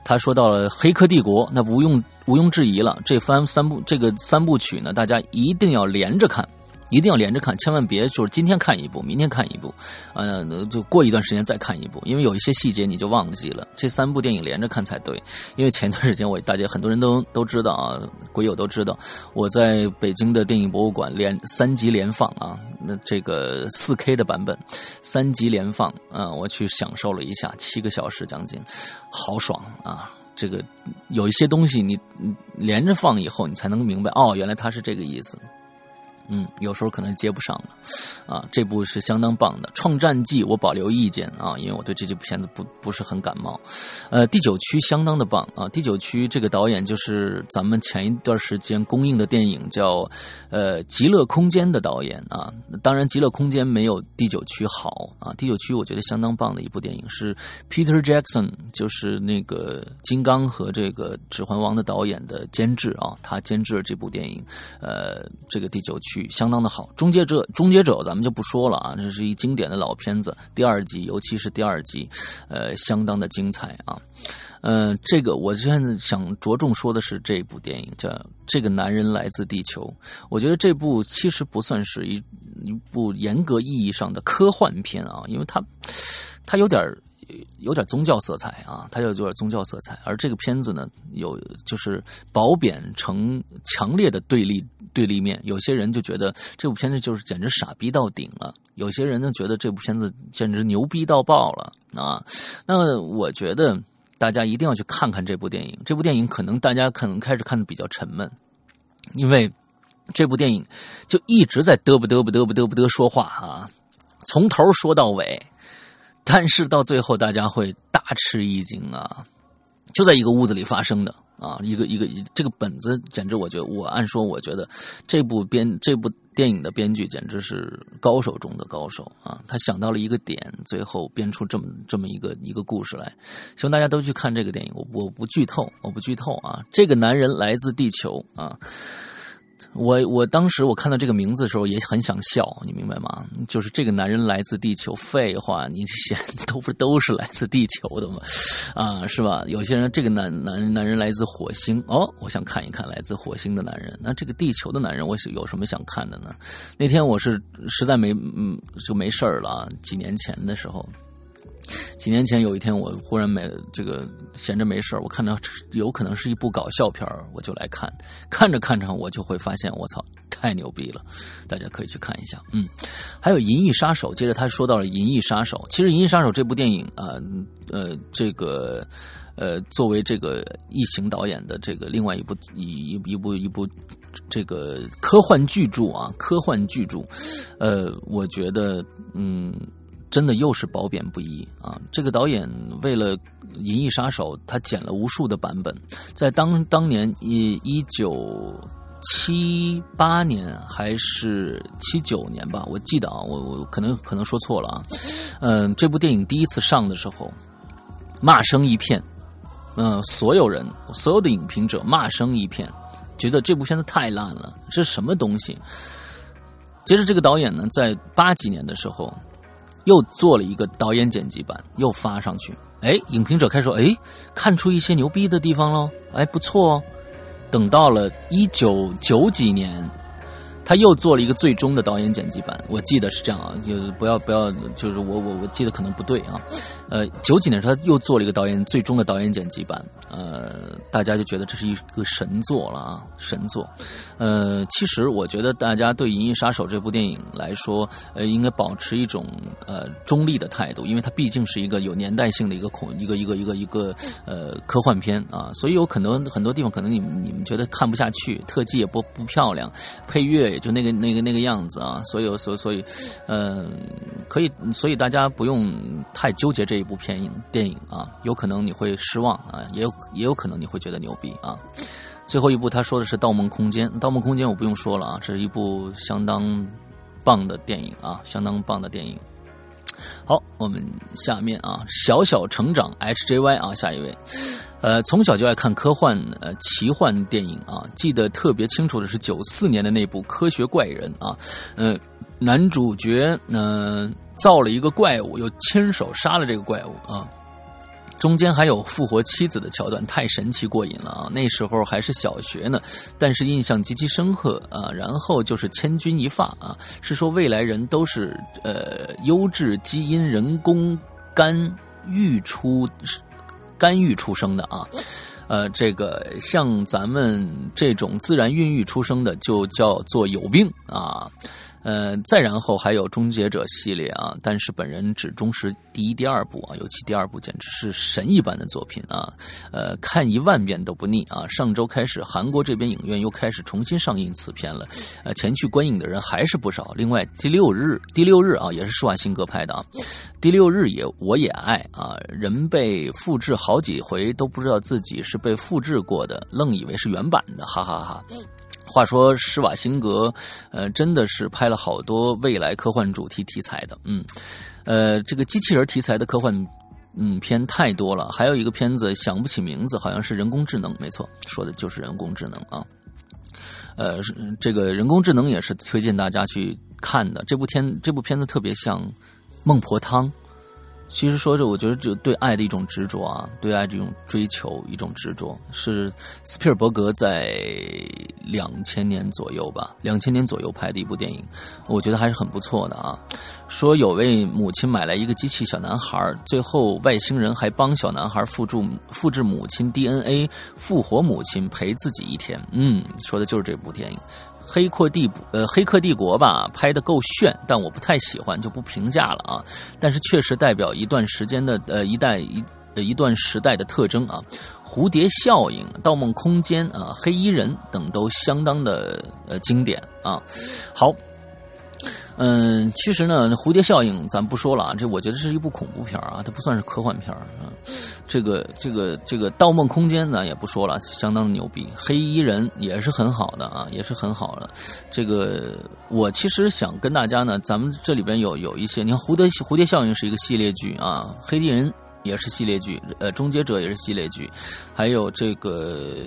他说到了《黑客帝国》，那毋庸毋庸置疑了。这番三部这个三部曲呢，大家一定要连着看。一定要连着看，千万别就是今天看一部，明天看一部，呃，就过一段时间再看一部，因为有一些细节你就忘记了。这三部电影连着看才对。因为前段时间我大家很多人都 都知道啊，鬼友都知道，我在北京的电影博物馆连三集连放啊，那这个四 K 的版本，三集连放啊，我去享受了一下，七个小时将近，好爽啊！这个有一些东西你连着放以后，你才能明白哦，原来它是这个意思。嗯，有时候可能接不上了，啊，这部是相当棒的《创战记》，我保留意见啊，因为我对这部片子不不是很感冒。呃，第九区相当的棒啊，第九区这个导演就是咱们前一段时间公映的电影叫呃《极乐空间》的导演啊。当然，《极乐空间》没有第九区好啊。第九区我觉得相当棒的一部电影是 Peter Jackson，就是那个《金刚》和这个《指环王》的导演的监制啊，他监制了这部电影，呃，这个第九区。相当的好，《终结者》《终结者》咱们就不说了啊，这是一经典的老片子。第二集，尤其是第二集，呃，相当的精彩啊。嗯，这个我现在想着重说的是这部电影，叫《这个男人来自地球》。我觉得这部其实不算是一一部严格意义上的科幻片啊，因为它它有点有点宗教色彩啊，它有有点宗教色彩。而这个片子呢，有就是褒贬成强烈的对立。对立面，有些人就觉得这部片子就是简直傻逼到顶了，有些人呢觉得这部片子简直牛逼到爆了啊！那我觉得大家一定要去看看这部电影。这部电影可能大家可能开始看的比较沉闷，因为这部电影就一直在嘚不嘚不嘚不嘚不嘚说话啊，从头说到尾，但是到最后大家会大吃一惊啊！就在一个屋子里发生的。啊，一个一个这个本子简直，我觉得我按说，我觉得这部编这部电影的编剧简直是高手中的高手啊！他想到了一个点，最后编出这么这么一个一个故事来。希望大家都去看这个电影，我我不剧透，我不剧透啊！这个男人来自地球啊。我我当时我看到这个名字的时候也很想笑，你明白吗？就是这个男人来自地球，废话，你写都不都是来自地球的吗？啊，是吧？有些人这个男男男人来自火星，哦，我想看一看来自火星的男人。那这个地球的男人，我有什么想看的呢？那天我是实在没嗯就没事儿了，几年前的时候。几年前有一天，我忽然没这个闲着没事我看到有可能是一部搞笑片我就来看。看着看着，我就会发现，我操，太牛逼了！大家可以去看一下。嗯，还有《银翼杀手》，接着他说到了《银翼杀手》。其实《银翼杀手》这部电影啊，呃，这个呃，作为这个异形导演的这个另外一部一一部一部这个科幻巨著啊，科幻巨著，呃，我觉得嗯。真的又是褒贬不一啊！这个导演为了《银翼杀手》，他剪了无数的版本，在当当年一一九七八年还是七九年吧，我记得啊，我我可能可能说错了啊。嗯，这部电影第一次上的时候，骂声一片，嗯，所有人所有的影评者骂声一片，觉得这部片子太烂了，是什么东西？接着这个导演呢，在八几年的时候。又做了一个导演剪辑版，又发上去。哎，影评者开始说：“哎，看出一些牛逼的地方喽，哎，不错哦。”等到了一九九几年。他又做了一个最终的导演剪辑版，我记得是这样啊，就不要不要，就是我我我记得可能不对啊，呃，九几年他又做了一个导演最终的导演剪辑版，呃，大家就觉得这是一个神作了啊，神作，呃，其实我觉得大家对《银翼杀手》这部电影来说，呃，应该保持一种呃中立的态度，因为它毕竟是一个有年代性的一个恐一个一个一个一个呃科幻片啊，所以有可能很多地方可能你们你们觉得看不下去，特技也不不漂亮，配乐。就那个那个那个样子啊，所以所以所以，嗯，可以，所以大家不用太纠结这一部片影电影啊，有可能你会失望啊，也有也有可能你会觉得牛逼啊。最后一部他说的是《盗梦空间》，《盗梦空间》我不用说了啊，这是一部相当棒的电影啊，相当棒的电影。好，我们下面啊，小小成长 HJY 啊，下一位，呃，从小就爱看科幻呃奇幻电影啊，记得特别清楚的是九四年的那部《科学怪人》啊，嗯，男主角呢造了一个怪物，又亲手杀了这个怪物啊。中间还有复活妻子的桥段，太神奇过瘾了啊！那时候还是小学呢，但是印象极其深刻啊。然后就是千钧一发啊，是说未来人都是呃优质基因人工干预出干预出生的啊，呃，这个像咱们这种自然孕育出生的就叫做有病啊。呃，再然后还有《终结者》系列啊，但是本人只忠实第一、第二部啊，尤其第二部简直是神一般的作品啊，呃，看一万遍都不腻啊。上周开始，韩国这边影院又开始重新上映此片了，呃，前去观影的人还是不少。另外，第六日，第六日啊，也是施瓦辛格拍的啊，第六日也我也爱啊，人被复制好几回都不知道自己是被复制过的，愣以为是原版的，哈哈哈。话说施瓦辛格，呃，真的是拍了好多未来科幻主题题材的，嗯，呃，这个机器人题材的科幻，嗯，片太多了。还有一个片子想不起名字，好像是人工智能，没错，说的就是人工智能啊。呃，这个人工智能也是推荐大家去看的。这部片这部片子特别像《孟婆汤》。其实说着，我觉得就对爱的一种执着啊，对爱这种追求一种执着，是斯皮尔伯格在两千年左右吧，两千年左右拍的一部电影，我觉得还是很不错的啊。说有位母亲买来一个机器小男孩，最后外星人还帮小男孩复制复制母亲 DNA，复活母亲陪自己一天。嗯，说的就是这部电影。黑客帝呃，黑客帝国吧，拍的够炫，但我不太喜欢，就不评价了啊。但是确实代表一段时间的呃一代一一段时代的特征啊。蝴蝶效应、盗梦空间啊、黑衣人等都相当的呃经典啊。好。嗯，其实呢，蝴蝶效应咱不说了啊，这我觉得是一部恐怖片啊，它不算是科幻片啊。这个这个这个《盗梦空间》呢也不说了，相当牛逼。黑衣人也是很好的啊，也是很好的。这个我其实想跟大家呢，咱们这里边有有一些，你看蝴蝶蝴蝶效应是一个系列剧啊，黑衣人也是系列剧，呃，终结者也是系列剧，还有这个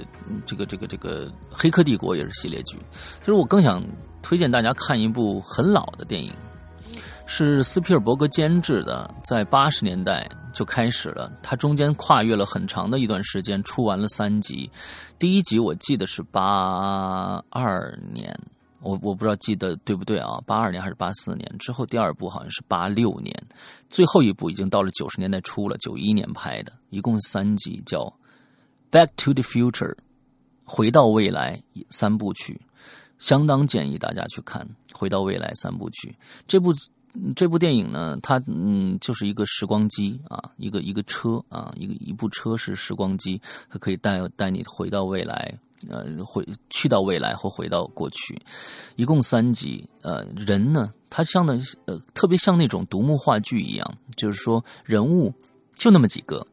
这个这个这个黑客帝国也是系列剧。其实我更想。推荐大家看一部很老的电影，是斯皮尔伯格监制的，在八十年代就开始了。它中间跨越了很长的一段时间，出完了三集。第一集我记得是八二年，我我不知道记得对不对啊？八二年还是八四年？之后第二部好像是八六年，最后一部已经到了九十年代初了，九一年拍的，一共三集，叫《Back to the Future》，回到未来三部曲。相当建议大家去看《回到未来》三部曲。这部这部电影呢，它嗯就是一个时光机啊，一个一个车啊，一个一部车是时光机，它可以带带你回到未来，呃，回去到未来或回到过去。一共三集。呃，人呢，他像的呃，特别像那种独幕话剧一样，就是说人物就那么几个。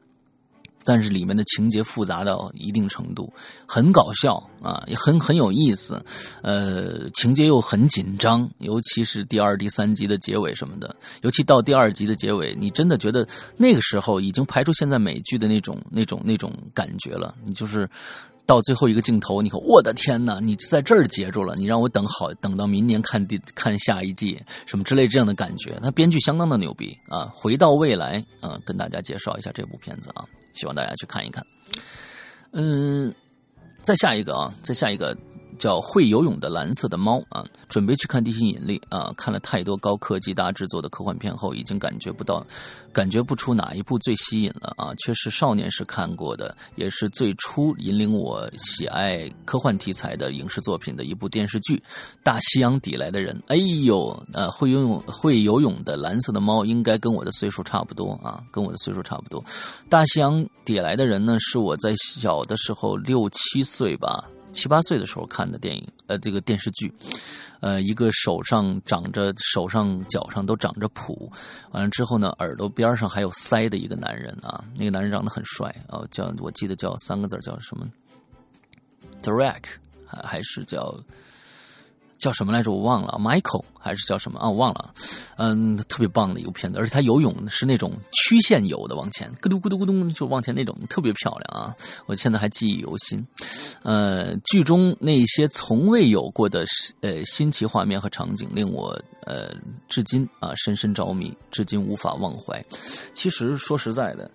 但是里面的情节复杂到一定程度，很搞笑啊，也很很有意思，呃，情节又很紧张，尤其是第二、第三集的结尾什么的，尤其到第二集的结尾，你真的觉得那个时候已经排除现在美剧的那种、那种、那种感觉了。你就是到最后一个镜头，你看，我的天哪，你在这儿截住了，你让我等好等到明年看第看下一季什么之类这样的感觉，他编剧相当的牛逼啊！回到未来，啊，跟大家介绍一下这部片子啊。希望大家去看一看。嗯，再下一个啊，再下一个。叫会游泳的蓝色的猫啊，准备去看《地心引力》啊，看了太多高科技大制作的科幻片后，已经感觉不到，感觉不出哪一部最吸引了啊，却是少年时看过的，也是最初引领我喜爱科幻题材的影视作品的一部电视剧《大西洋底来的人》。哎呦，呃，会游泳会游泳的蓝色的猫应该跟我的岁数差不多啊，跟我的岁数差不多。《大西洋底来的人》呢，是我在小的时候六七岁吧。七八岁的时候看的电影，呃，这个电视剧，呃，一个手上长着手上脚上都长着蹼，完了之后呢，耳朵边上还有腮的一个男人啊，那个男人长得很帅啊，叫我记得叫三个字叫什么，Drake，还还是叫。叫什么来着？我忘了，Michael 还是叫什么啊？我忘了。嗯，特别棒的一个片子，而且他游泳是那种曲线游的，往前咕嘟咕嘟咕嘟就往前那种，特别漂亮啊！我现在还记忆犹新。呃，剧中那些从未有过的呃新奇画面和场景，令我呃至今啊深深着迷，至今无法忘怀。其实说实在的，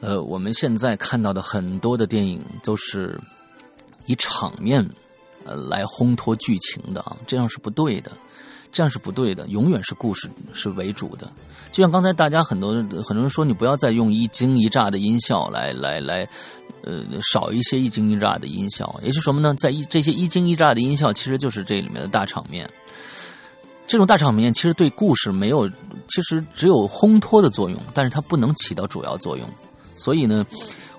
呃，我们现在看到的很多的电影都是以场面。来烘托剧情的啊，这样是不对的，这样是不对的，永远是故事是为主的。就像刚才大家很多很多人说，你不要再用一惊一乍的音效来来来，呃，少一些一惊一乍的音效，也就是什么呢？在一这些一惊一乍的音效，其实就是这里面的大场面。这种大场面其实对故事没有，其实只有烘托的作用，但是它不能起到主要作用。所以呢。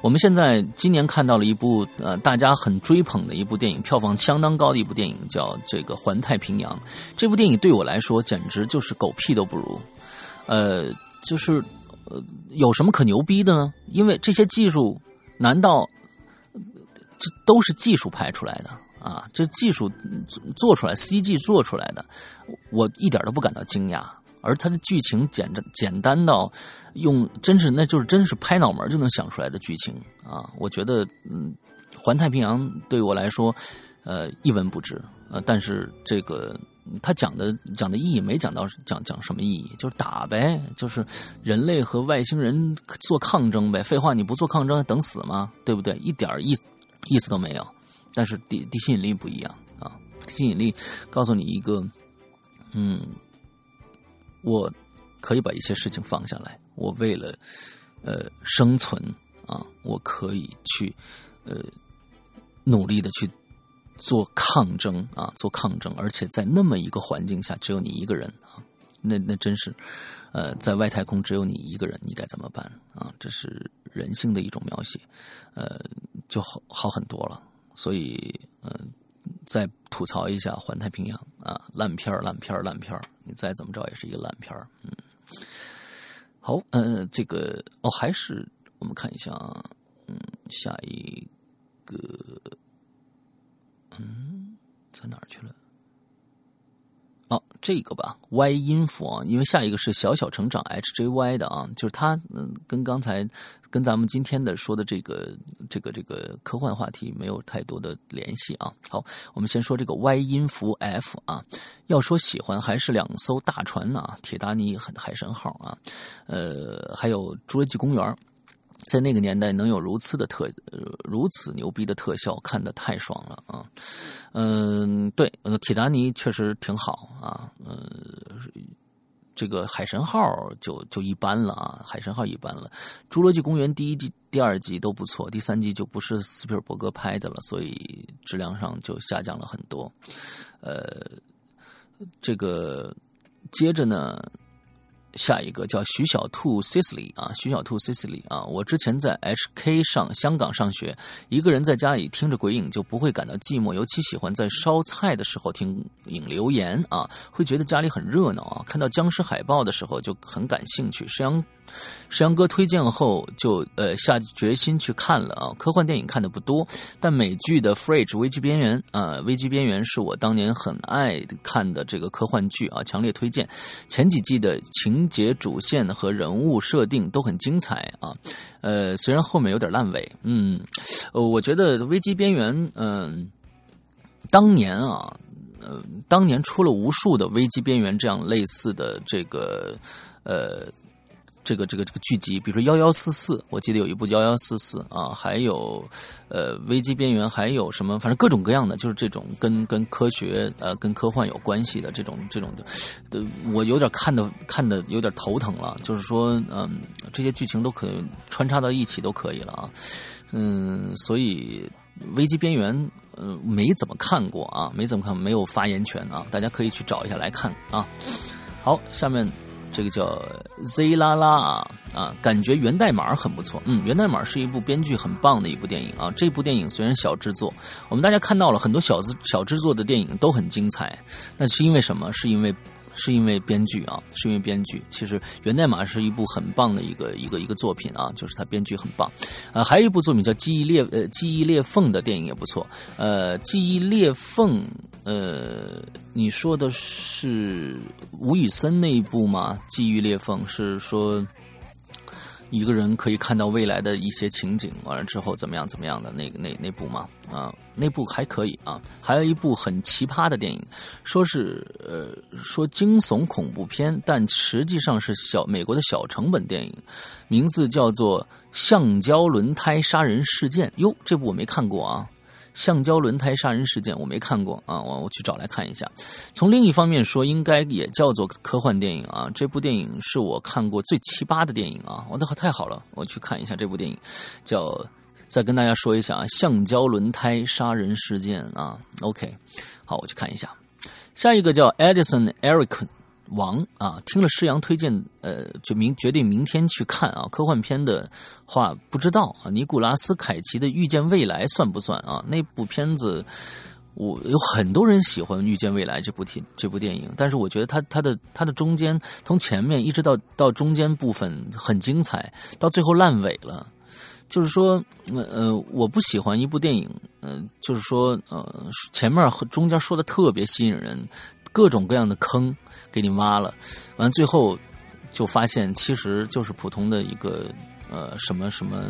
我们现在今年看到了一部呃，大家很追捧的一部电影，票房相当高的一部电影，叫这个《环太平洋》。这部电影对我来说简直就是狗屁都不如。呃，就是呃，有什么可牛逼的呢？因为这些技术，难道这都是技术拍出来的啊？这技术做出来，CG 做出来的，我一点都不感到惊讶。而它的剧情简单简单到，用真是那就是真是拍脑门就能想出来的剧情啊！我觉得，嗯，《环太平洋》对我来说，呃，一文不值。呃，但是这个他讲的讲的意义没讲到讲讲什么意义，就是打呗，就是人类和外星人做抗争呗。废话，你不做抗争等死吗？对不对？一点意意思都没有。但是地地吸引力不一样啊！吸引力告诉你一个，嗯。我可以把一些事情放下来，我为了呃生存啊，我可以去呃努力的去做抗争啊，做抗争，而且在那么一个环境下，只有你一个人啊，那那真是呃在外太空只有你一个人，你该怎么办啊？这是人性的一种描写，呃，就好好很多了。所以嗯。再吐槽一下《环太平洋》啊，烂片儿，烂片儿，烂片儿！你再怎么着也是一个烂片儿。嗯，好，嗯，这个哦，还是我们看一下，嗯，下一个，嗯，在哪儿去了？哦，这个吧，Y 音符啊，因为下一个是小小成长 HJY 的啊，就是它，嗯，跟刚才跟咱们今天的说的这个这个这个科幻话题没有太多的联系啊。好，我们先说这个 Y 音符 F 啊，要说喜欢还是两艘大船呢啊，铁达尼海海神号啊，呃，还有侏罗纪公园。在那个年代能有如此的特，如此牛逼的特效，看的太爽了啊！嗯，对，铁达尼确实挺好啊。嗯，这个海神号就就一般了啊，海神号一般了。侏罗纪公园第一季、第二季都不错，第三季就不是斯皮尔伯格拍的了，所以质量上就下降了很多。呃，这个接着呢。下一个叫徐小兔 Cicely 啊，徐小兔 Cicely 啊，我之前在 HK 上香港上学，一个人在家里听着鬼影就不会感到寂寞，尤其喜欢在烧菜的时候听影留言啊，会觉得家里很热闹啊。看到僵尸海报的时候就很感兴趣。沈阳。石阳哥推荐后，就呃下决心去看了啊。科幻电影看的不多，但美剧的《Fridge》危机边缘啊，危机边缘是我当年很爱看的这个科幻剧啊，强烈推荐。前几季的情节主线和人物设定都很精彩啊。呃，虽然后面有点烂尾，嗯，呃，我觉得危机边缘，嗯，当年啊，呃，当年出了无数的危机边缘这样类似的这个，呃。这个这个这个剧集，比如说幺幺四四，我记得有一部幺幺四四啊，还有呃危机边缘，还有什么，反正各种各样的，就是这种跟跟科学呃跟科幻有关系的这种这种的，我有点看的看的有点头疼了。就是说，嗯，这些剧情都可以穿插到一起都可以了啊，嗯，所以危机边缘呃没怎么看过啊，没怎么看，没有发言权啊，大家可以去找一下来看啊。好，下面。这个叫 Z 拉拉啊，感觉源代码很不错。嗯，源代码是一部编剧很棒的一部电影啊。这部电影虽然小制作，我们大家看到了很多小资小制作的电影都很精彩，那是因为什么？是因为。是因为编剧啊，是因为编剧。其实《源代码》是一部很棒的一个一个一个作品啊，就是它编剧很棒。呃，还有一部作品叫《记忆裂呃记忆裂缝》的电影也不错。呃，《记忆裂缝》呃，你说的是吴宇森那一部吗？《记忆裂缝》是说。一个人可以看到未来的一些情景，完了之后怎么样怎么样的那那那部吗啊，那部还可以啊。还有一部很奇葩的电影，说是呃说惊悚恐怖片，但实际上是小美国的小成本电影，名字叫做《橡胶轮胎杀人事件》。哟，这部我没看过啊。橡胶轮胎杀人事件我没看过啊，我我去找来看一下。从另一方面说，应该也叫做科幻电影啊。这部电影是我看过最奇葩的电影啊！我的太好了，我去看一下这部电影，叫再跟大家说一下啊，橡胶轮胎杀人事件啊。OK，好，我去看一下。下一个叫 Edison Eric。王啊，听了施阳推荐，呃，就明决定明天去看啊。科幻片的话，不知道啊。尼古拉斯凯奇的《遇见未来》算不算啊？那部片子，我有很多人喜欢《遇见未来》这部电这部电影，但是我觉得它它的它的中间从前面一直到到中间部分很精彩，到最后烂尾了。就是说，呃，我不喜欢一部电影，呃，就是说，呃，前面和中间说的特别吸引人。各种各样的坑给你挖了，完最后就发现其实就是普通的一个呃什么什么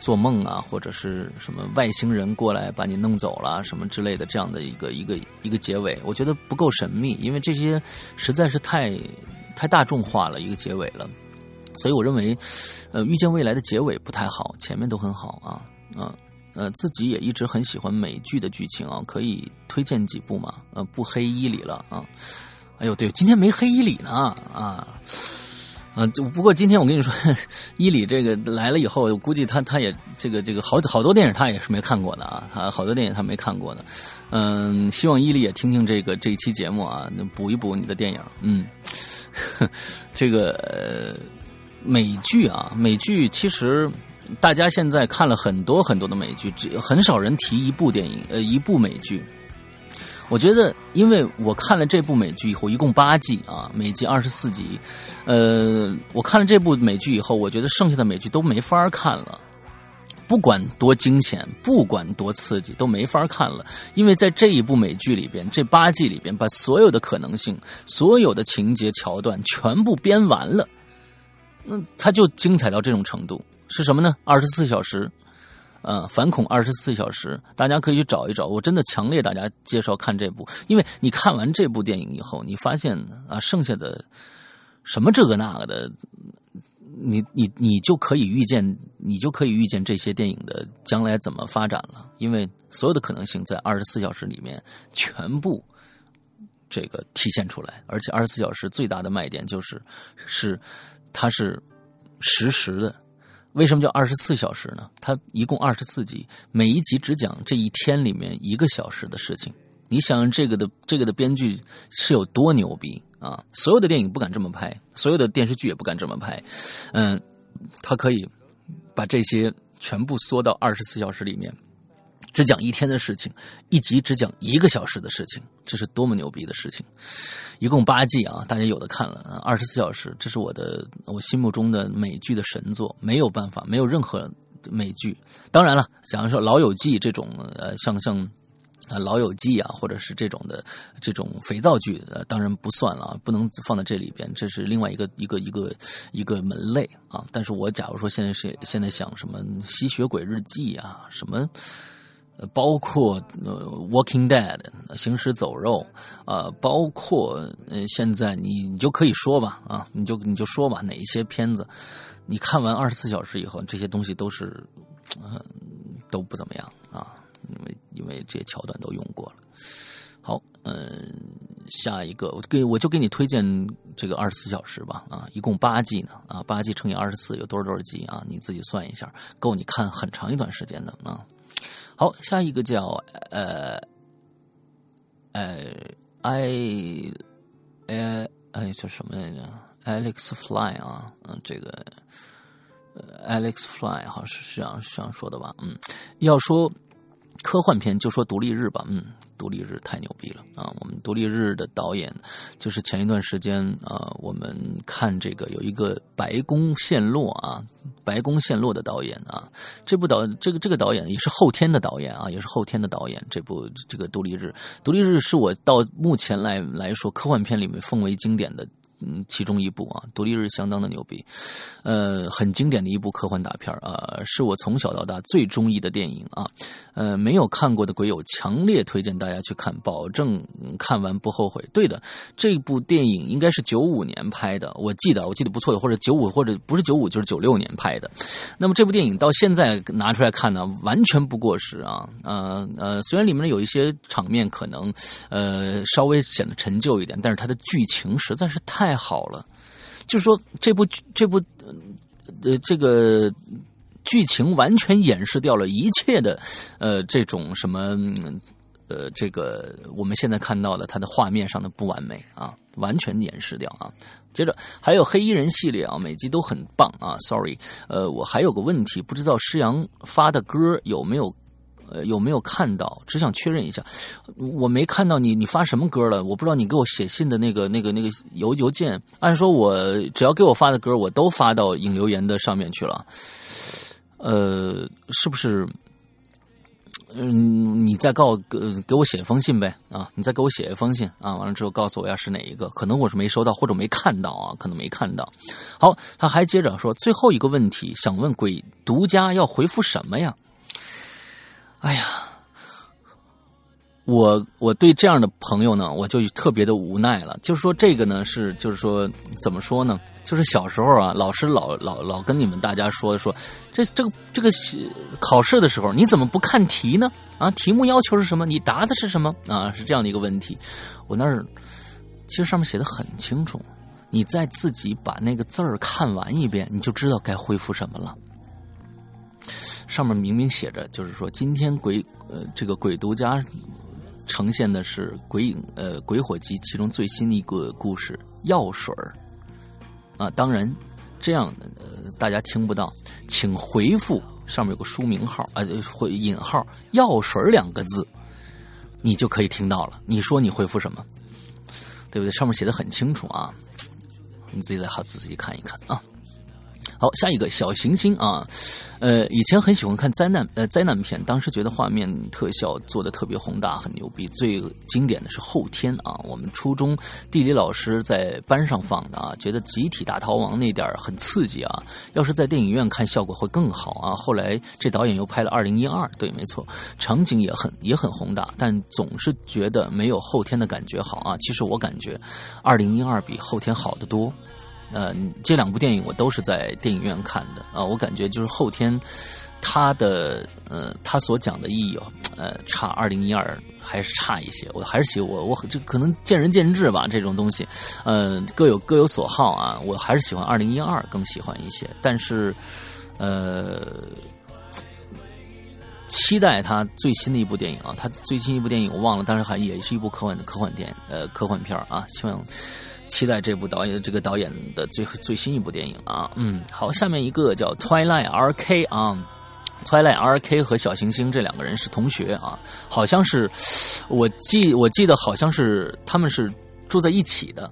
做梦啊，或者是什么外星人过来把你弄走了什么之类的这样的一个一个一个结尾，我觉得不够神秘，因为这些实在是太太大众化了一个结尾了，所以我认为呃遇见未来的结尾不太好，前面都很好啊啊。呃，自己也一直很喜欢美剧的剧情啊，可以推荐几部吗？呃，不黑伊里了啊。哎呦，对，今天没黑伊里呢啊。啊，就不过今天我跟你说，伊里这个来了以后，我估计他他也这个这个好好多电影他也是没看过的啊，他好多电影他没看过的。嗯，希望伊里也听听这个这一期节目啊，补一补你的电影。嗯，这个美剧啊，美剧其实。大家现在看了很多很多的美剧，只很少人提一部电影，呃，一部美剧。我觉得，因为我看了这部美剧以后，一共八季啊，每集二十四集。呃，我看了这部美剧以后，我觉得剩下的美剧都没法看了。不管多惊险，不管多刺激，都没法看了。因为在这一部美剧里边，这八季里边，把所有的可能性、所有的情节桥段全部编完了，那它就精彩到这种程度。是什么呢？二十四小时，呃，反恐二十四小时，大家可以去找一找。我真的强烈大家介绍看这部，因为你看完这部电影以后，你发现啊，剩下的什么这个那个的，你你你就可以预见，你就可以预见这些电影的将来怎么发展了。因为所有的可能性在二十四小时里面全部这个体现出来，而且二十四小时最大的卖点就是是它是实时的。为什么叫二十四小时呢？它一共二十四集，每一集只讲这一天里面一个小时的事情。你想这个的这个的编剧是有多牛逼啊？所有的电影不敢这么拍，所有的电视剧也不敢这么拍。嗯，他可以把这些全部缩到二十四小时里面。只讲一天的事情，一集只讲一个小时的事情，这是多么牛逼的事情！一共八季啊，大家有的看了，二十四小时，这是我的我心目中的美剧的神作，没有办法，没有任何美剧。当然了，假如说《老友记》这种，呃，像像啊《老友记》啊，或者是这种的这种肥皂剧，当然不算了，不能放在这里边，这是另外一个一个一个一个门类啊。但是我假如说现在是现在想什么《吸血鬼日记》啊，什么。包括呃《Walking Dead》行尸走肉，呃，包括呃现在你你就可以说吧啊，你就你就说吧，哪一些片子你看完二十四小时以后，这些东西都是嗯都不怎么样啊，因为因为这些桥段都用过了。好，嗯，下一个我给我就给你推荐这个二十四小时吧啊，一共八季呢啊，八季乘以二十四有多少多少集啊？你自己算一下，够你看很长一段时间的啊。好，下一个叫呃，呃，i，呃，哎，叫什么来着 Alex Fly 啊，嗯，这个 Alex Fly 好像是这样这样说的吧？嗯，要说科幻片就说独立日吧，嗯。独立日太牛逼了啊！我们独立日的导演就是前一段时间啊，我们看这个有一个白宫陷落啊，白宫陷落的导演啊，这部导这个这个导演也是后天的导演啊，也是后天的导演。这部这个独立日，独立日是我到目前来来说科幻片里面奉为经典的。嗯，其中一部啊，《独立日》相当的牛逼，呃，很经典的一部科幻大片啊，是我从小到大最中意的电影啊，呃，没有看过的鬼友强烈推荐大家去看，保证看完不后悔。对的，这部电影应该是九五年拍的，我记得，我记得不错的，或者九五或者不是九五就是九六年拍的。那么这部电影到现在拿出来看呢，完全不过时啊，呃呃，虽然里面有一些场面可能呃稍微显得陈旧一点，但是它的剧情实在是太。太好了，就是说这部这部呃这个剧情完全掩饰掉了一切的呃这种什么呃这个我们现在看到的它的画面上的不完美啊，完全掩饰掉啊。接着还有黑衣人系列啊，每集都很棒啊。Sorry，呃，我还有个问题，不知道施阳发的歌有没有。呃，有没有看到？只想确认一下，我没看到你，你发什么歌了？我不知道你给我写信的那个、那个、那个邮邮件。按说，我只要给我发的歌，我都发到引留言的上面去了。呃，是不是？嗯，你再告给给我写一封信呗啊！你再给我写一封信啊！完了之后告诉我要是哪一个，可能我是没收到或者没看到啊，可能没看到。好，他还接着说，最后一个问题，想问鬼独家要回复什么呀？哎呀，我我对这样的朋友呢，我就特别的无奈了。就是说，这个呢是，就是说，怎么说呢？就是小时候啊，老师老老老跟你们大家说说，这这个这个考试的时候，你怎么不看题呢？啊，题目要求是什么？你答的是什么？啊，是这样的一个问题。我那儿其实上面写的很清楚，你再自己把那个字儿看完一遍，你就知道该恢复什么了。上面明明写着，就是说今天鬼呃这个鬼独家呈现的是鬼影呃鬼火集其中最新的一个故事药水儿啊，当然这样呃大家听不到，请回复上面有个书名号啊回引号药水两个字，你就可以听到了。你说你回复什么？对不对？上面写的很清楚啊，你自己再好仔细看一看啊。好，下一个小行星啊，呃，以前很喜欢看灾难呃灾难片，当时觉得画面特效做的特别宏大，很牛逼。最经典的是后天啊，我们初中地理老师在班上放的啊，觉得集体大逃亡那点很刺激啊。要是在电影院看效果会更好啊。后来这导演又拍了《二零一二》，对，没错，场景也很也很宏大，但总是觉得没有后天的感觉好啊。其实我感觉《二零一二》比后天好得多。呃，这两部电影我都是在电影院看的啊，我感觉就是后天，他的呃，他所讲的意义，呃，差二零一二还是差一些，我还是喜我我这可能见仁见智吧，这种东西，呃，各有各有所好啊，我还是喜欢二零一二更喜欢一些，但是呃，期待他最新的一部电影啊，他最新一部电影我忘了，但是还也是一部科幻的科幻电呃科幻片啊，希望。期待这部导演这个导演的最最新一部电影啊，嗯，好，下面一个叫 Twilight R.K 啊，Twilight R.K 和小行星这两个人是同学啊，好像是我记我记得好像是他们是住在一起的，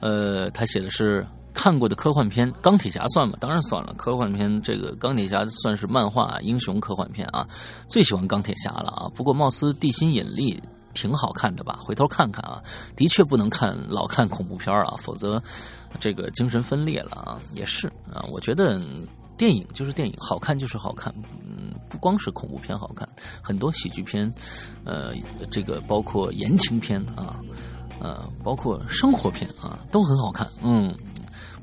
呃，他写的是看过的科幻片，钢铁侠算吗？当然算了，科幻片这个钢铁侠算是漫画英雄科幻片啊，最喜欢钢铁侠了啊，不过貌似地心引力。挺好看的吧？回头看看啊，的确不能看老看恐怖片啊，否则这个精神分裂了啊。也是啊，我觉得电影就是电影，好看就是好看，嗯，不光是恐怖片好看，很多喜剧片，呃，这个包括言情片啊，呃，包括生活片啊，都很好看。嗯，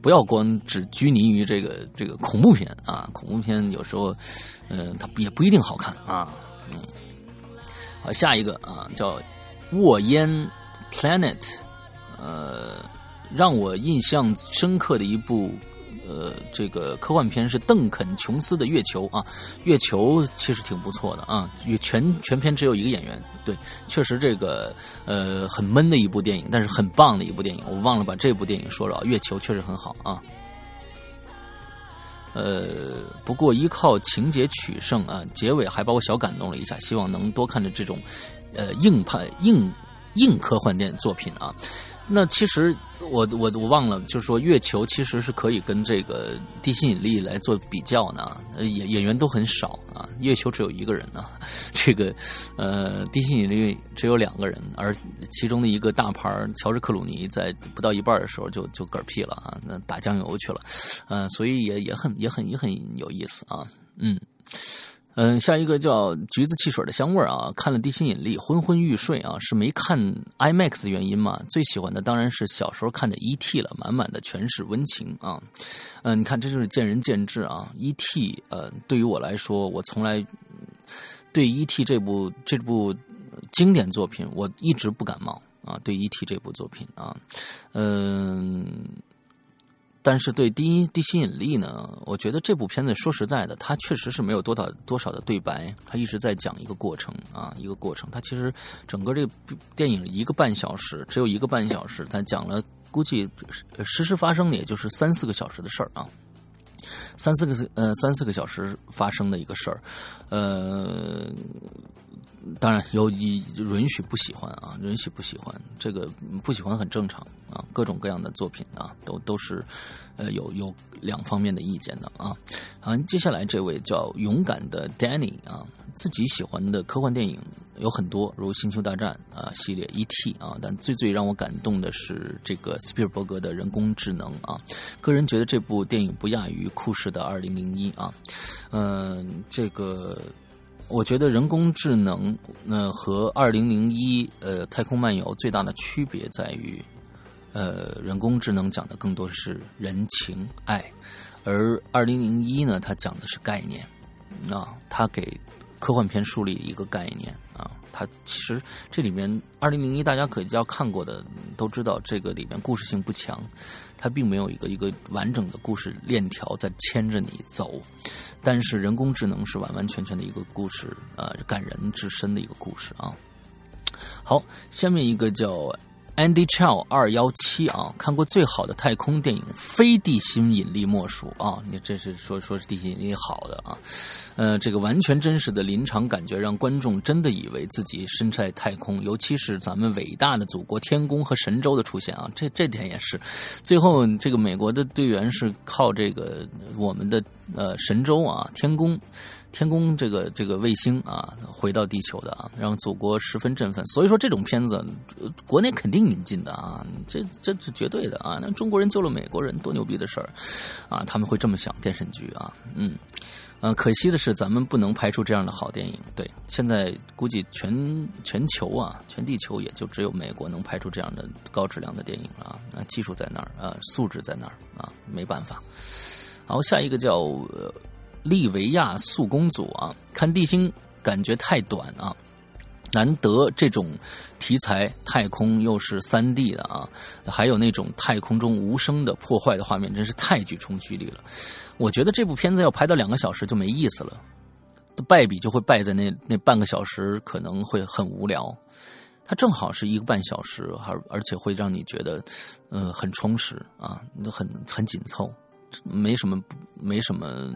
不要光只拘泥于这个这个恐怖片啊，恐怖片有时候，嗯，它也不一定好看啊，好，下一个啊，叫沃烟 Planet，呃，让我印象深刻的一部呃，这个科幻片是邓肯·琼斯的《月球》啊，《月球》其实挺不错的啊，全全片只有一个演员，对，确实这个呃很闷的一部电影，但是很棒的一部电影，我忘了把这部电影说了，《月球》确实很好啊。呃，不过依靠情节取胜啊，结尾还把我小感动了一下，希望能多看着这种，呃，硬派硬硬科幻电影作品啊。那其实我我我忘了，就是说月球其实是可以跟这个地心引力来做比较呢。演演员都很少啊，月球只有一个人呢，这个呃地心引力只有两个人，而其中的一个大牌乔治克鲁尼在不到一半的时候就就嗝屁了啊，那打酱油去了，呃，所以也也很也很也很有意思啊，嗯。嗯，下一个叫橘子汽水的香味啊，看了《地心引力》昏昏欲睡啊，是没看 IMAX 的原因嘛？最喜欢的当然是小时候看的 ET 了，满满的全是温情啊。嗯，你看这就是见仁见智啊。ET 呃，对于我来说，我从来对 ET 这部这部经典作品我一直不感冒啊。对 ET 这部作品啊，嗯。但是对第一地心引力呢，我觉得这部片子说实在的，它确实是没有多少多少的对白，它一直在讲一个过程啊，一个过程。它其实整个这个电影一个半小时，只有一个半小时，它讲了估计实时发生的也就是三四个小时的事儿啊，三四个呃三四个小时发生的一个事儿，呃。当然有允许不喜欢啊，允许不喜欢，这个不喜欢很正常啊。各种各样的作品啊，都都是呃有有两方面的意见的啊。好，接下来这位叫勇敢的 Danny 啊，自己喜欢的科幻电影有很多，如《星球大战》啊系列、E.T. 啊，但最最让我感动的是这个斯皮尔伯格的人工智能啊。个人觉得这部电影不亚于库什的《二零零一》啊。嗯，这个。我觉得人工智能，呃，和二零零一呃太空漫游最大的区别在于，呃，人工智能讲的更多是人情爱，而二零零一呢，它讲的是概念，啊，它给科幻片树立一个概念啊，它其实这里面二零零一大家可要看过的都知道，这个里面故事性不强。它并没有一个一个完整的故事链条在牵着你走，但是人工智能是完完全全的一个故事，呃，感人至深的一个故事啊。好，下面一个叫。Andy Chow 二幺七啊，看过最好的太空电影，非地心引力莫属啊！你这是说说是地心引力好的啊？呃，这个完全真实的临场感觉，让观众真的以为自己身在太空。尤其是咱们伟大的祖国天宫和神舟的出现啊，这这点也是。最后，这个美国的队员是靠这个我们的呃神舟啊天宫。天宫这个这个卫星啊，回到地球的啊，让祖国十分振奋。所以说这种片子，国内肯定引进的啊，这这是绝对的啊。那中国人救了美国人，多牛逼的事儿啊！他们会这么想电视剧啊，嗯，呃，可惜的是咱们不能拍出这样的好电影。对，现在估计全全球啊，全地球也就只有美国能拍出这样的高质量的电影啊。那，技术在那儿啊，素质在那儿啊，没办法。好，下一个叫。利维亚速攻组啊，看地心感觉太短啊，难得这种题材太空又是三 D 的啊，还有那种太空中无声的破坏的画面，真是太具冲击力了。我觉得这部片子要拍到两个小时就没意思了，败笔就会败在那那半个小时可能会很无聊，它正好是一个半小时，而而且会让你觉得呃很充实啊，很很紧凑。没什么，没什么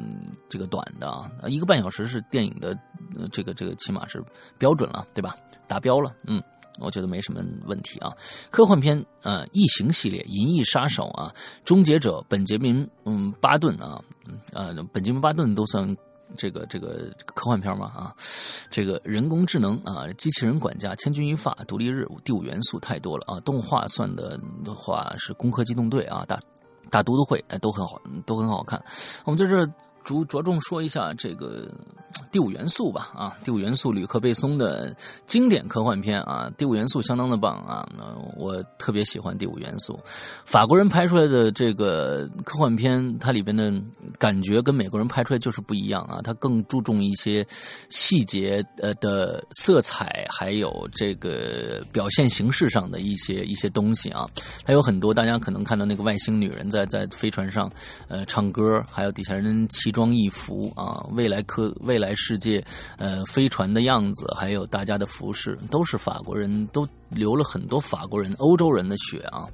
这个短的啊，一个半小时是电影的，这个这个起码是标准了，对吧？达标了，嗯，我觉得没什么问题啊。科幻片啊，异形系列、银翼杀手啊、终结者、本杰明嗯巴顿啊，呃，本杰明巴顿都算这个这个科幻片吗？啊，这个人工智能啊，机器人管家、千钧一发、独立日、第五元素太多了啊。动画算的的话是攻壳机动队啊，大。大都都会，哎，都很好，都很好看。我们在这着着重说一下这个第五元素吧啊，第五元素吕克贝松的经典科幻片啊，第五元素相当的棒啊，我特别喜欢第五元素。法国人拍出来的这个科幻片，它里边的感觉跟美国人拍出来就是不一样啊，它更注重一些细节呃的色彩，还有这个表现形式上的一些一些东西啊，它有很多大家可能看到那个外星女人在在飞船上呃唱歌，还有底下人骑装异服啊，未来科未来世界呃飞船的样子，还有大家的服饰，都是法国人都流了很多法国人、欧洲人的血啊。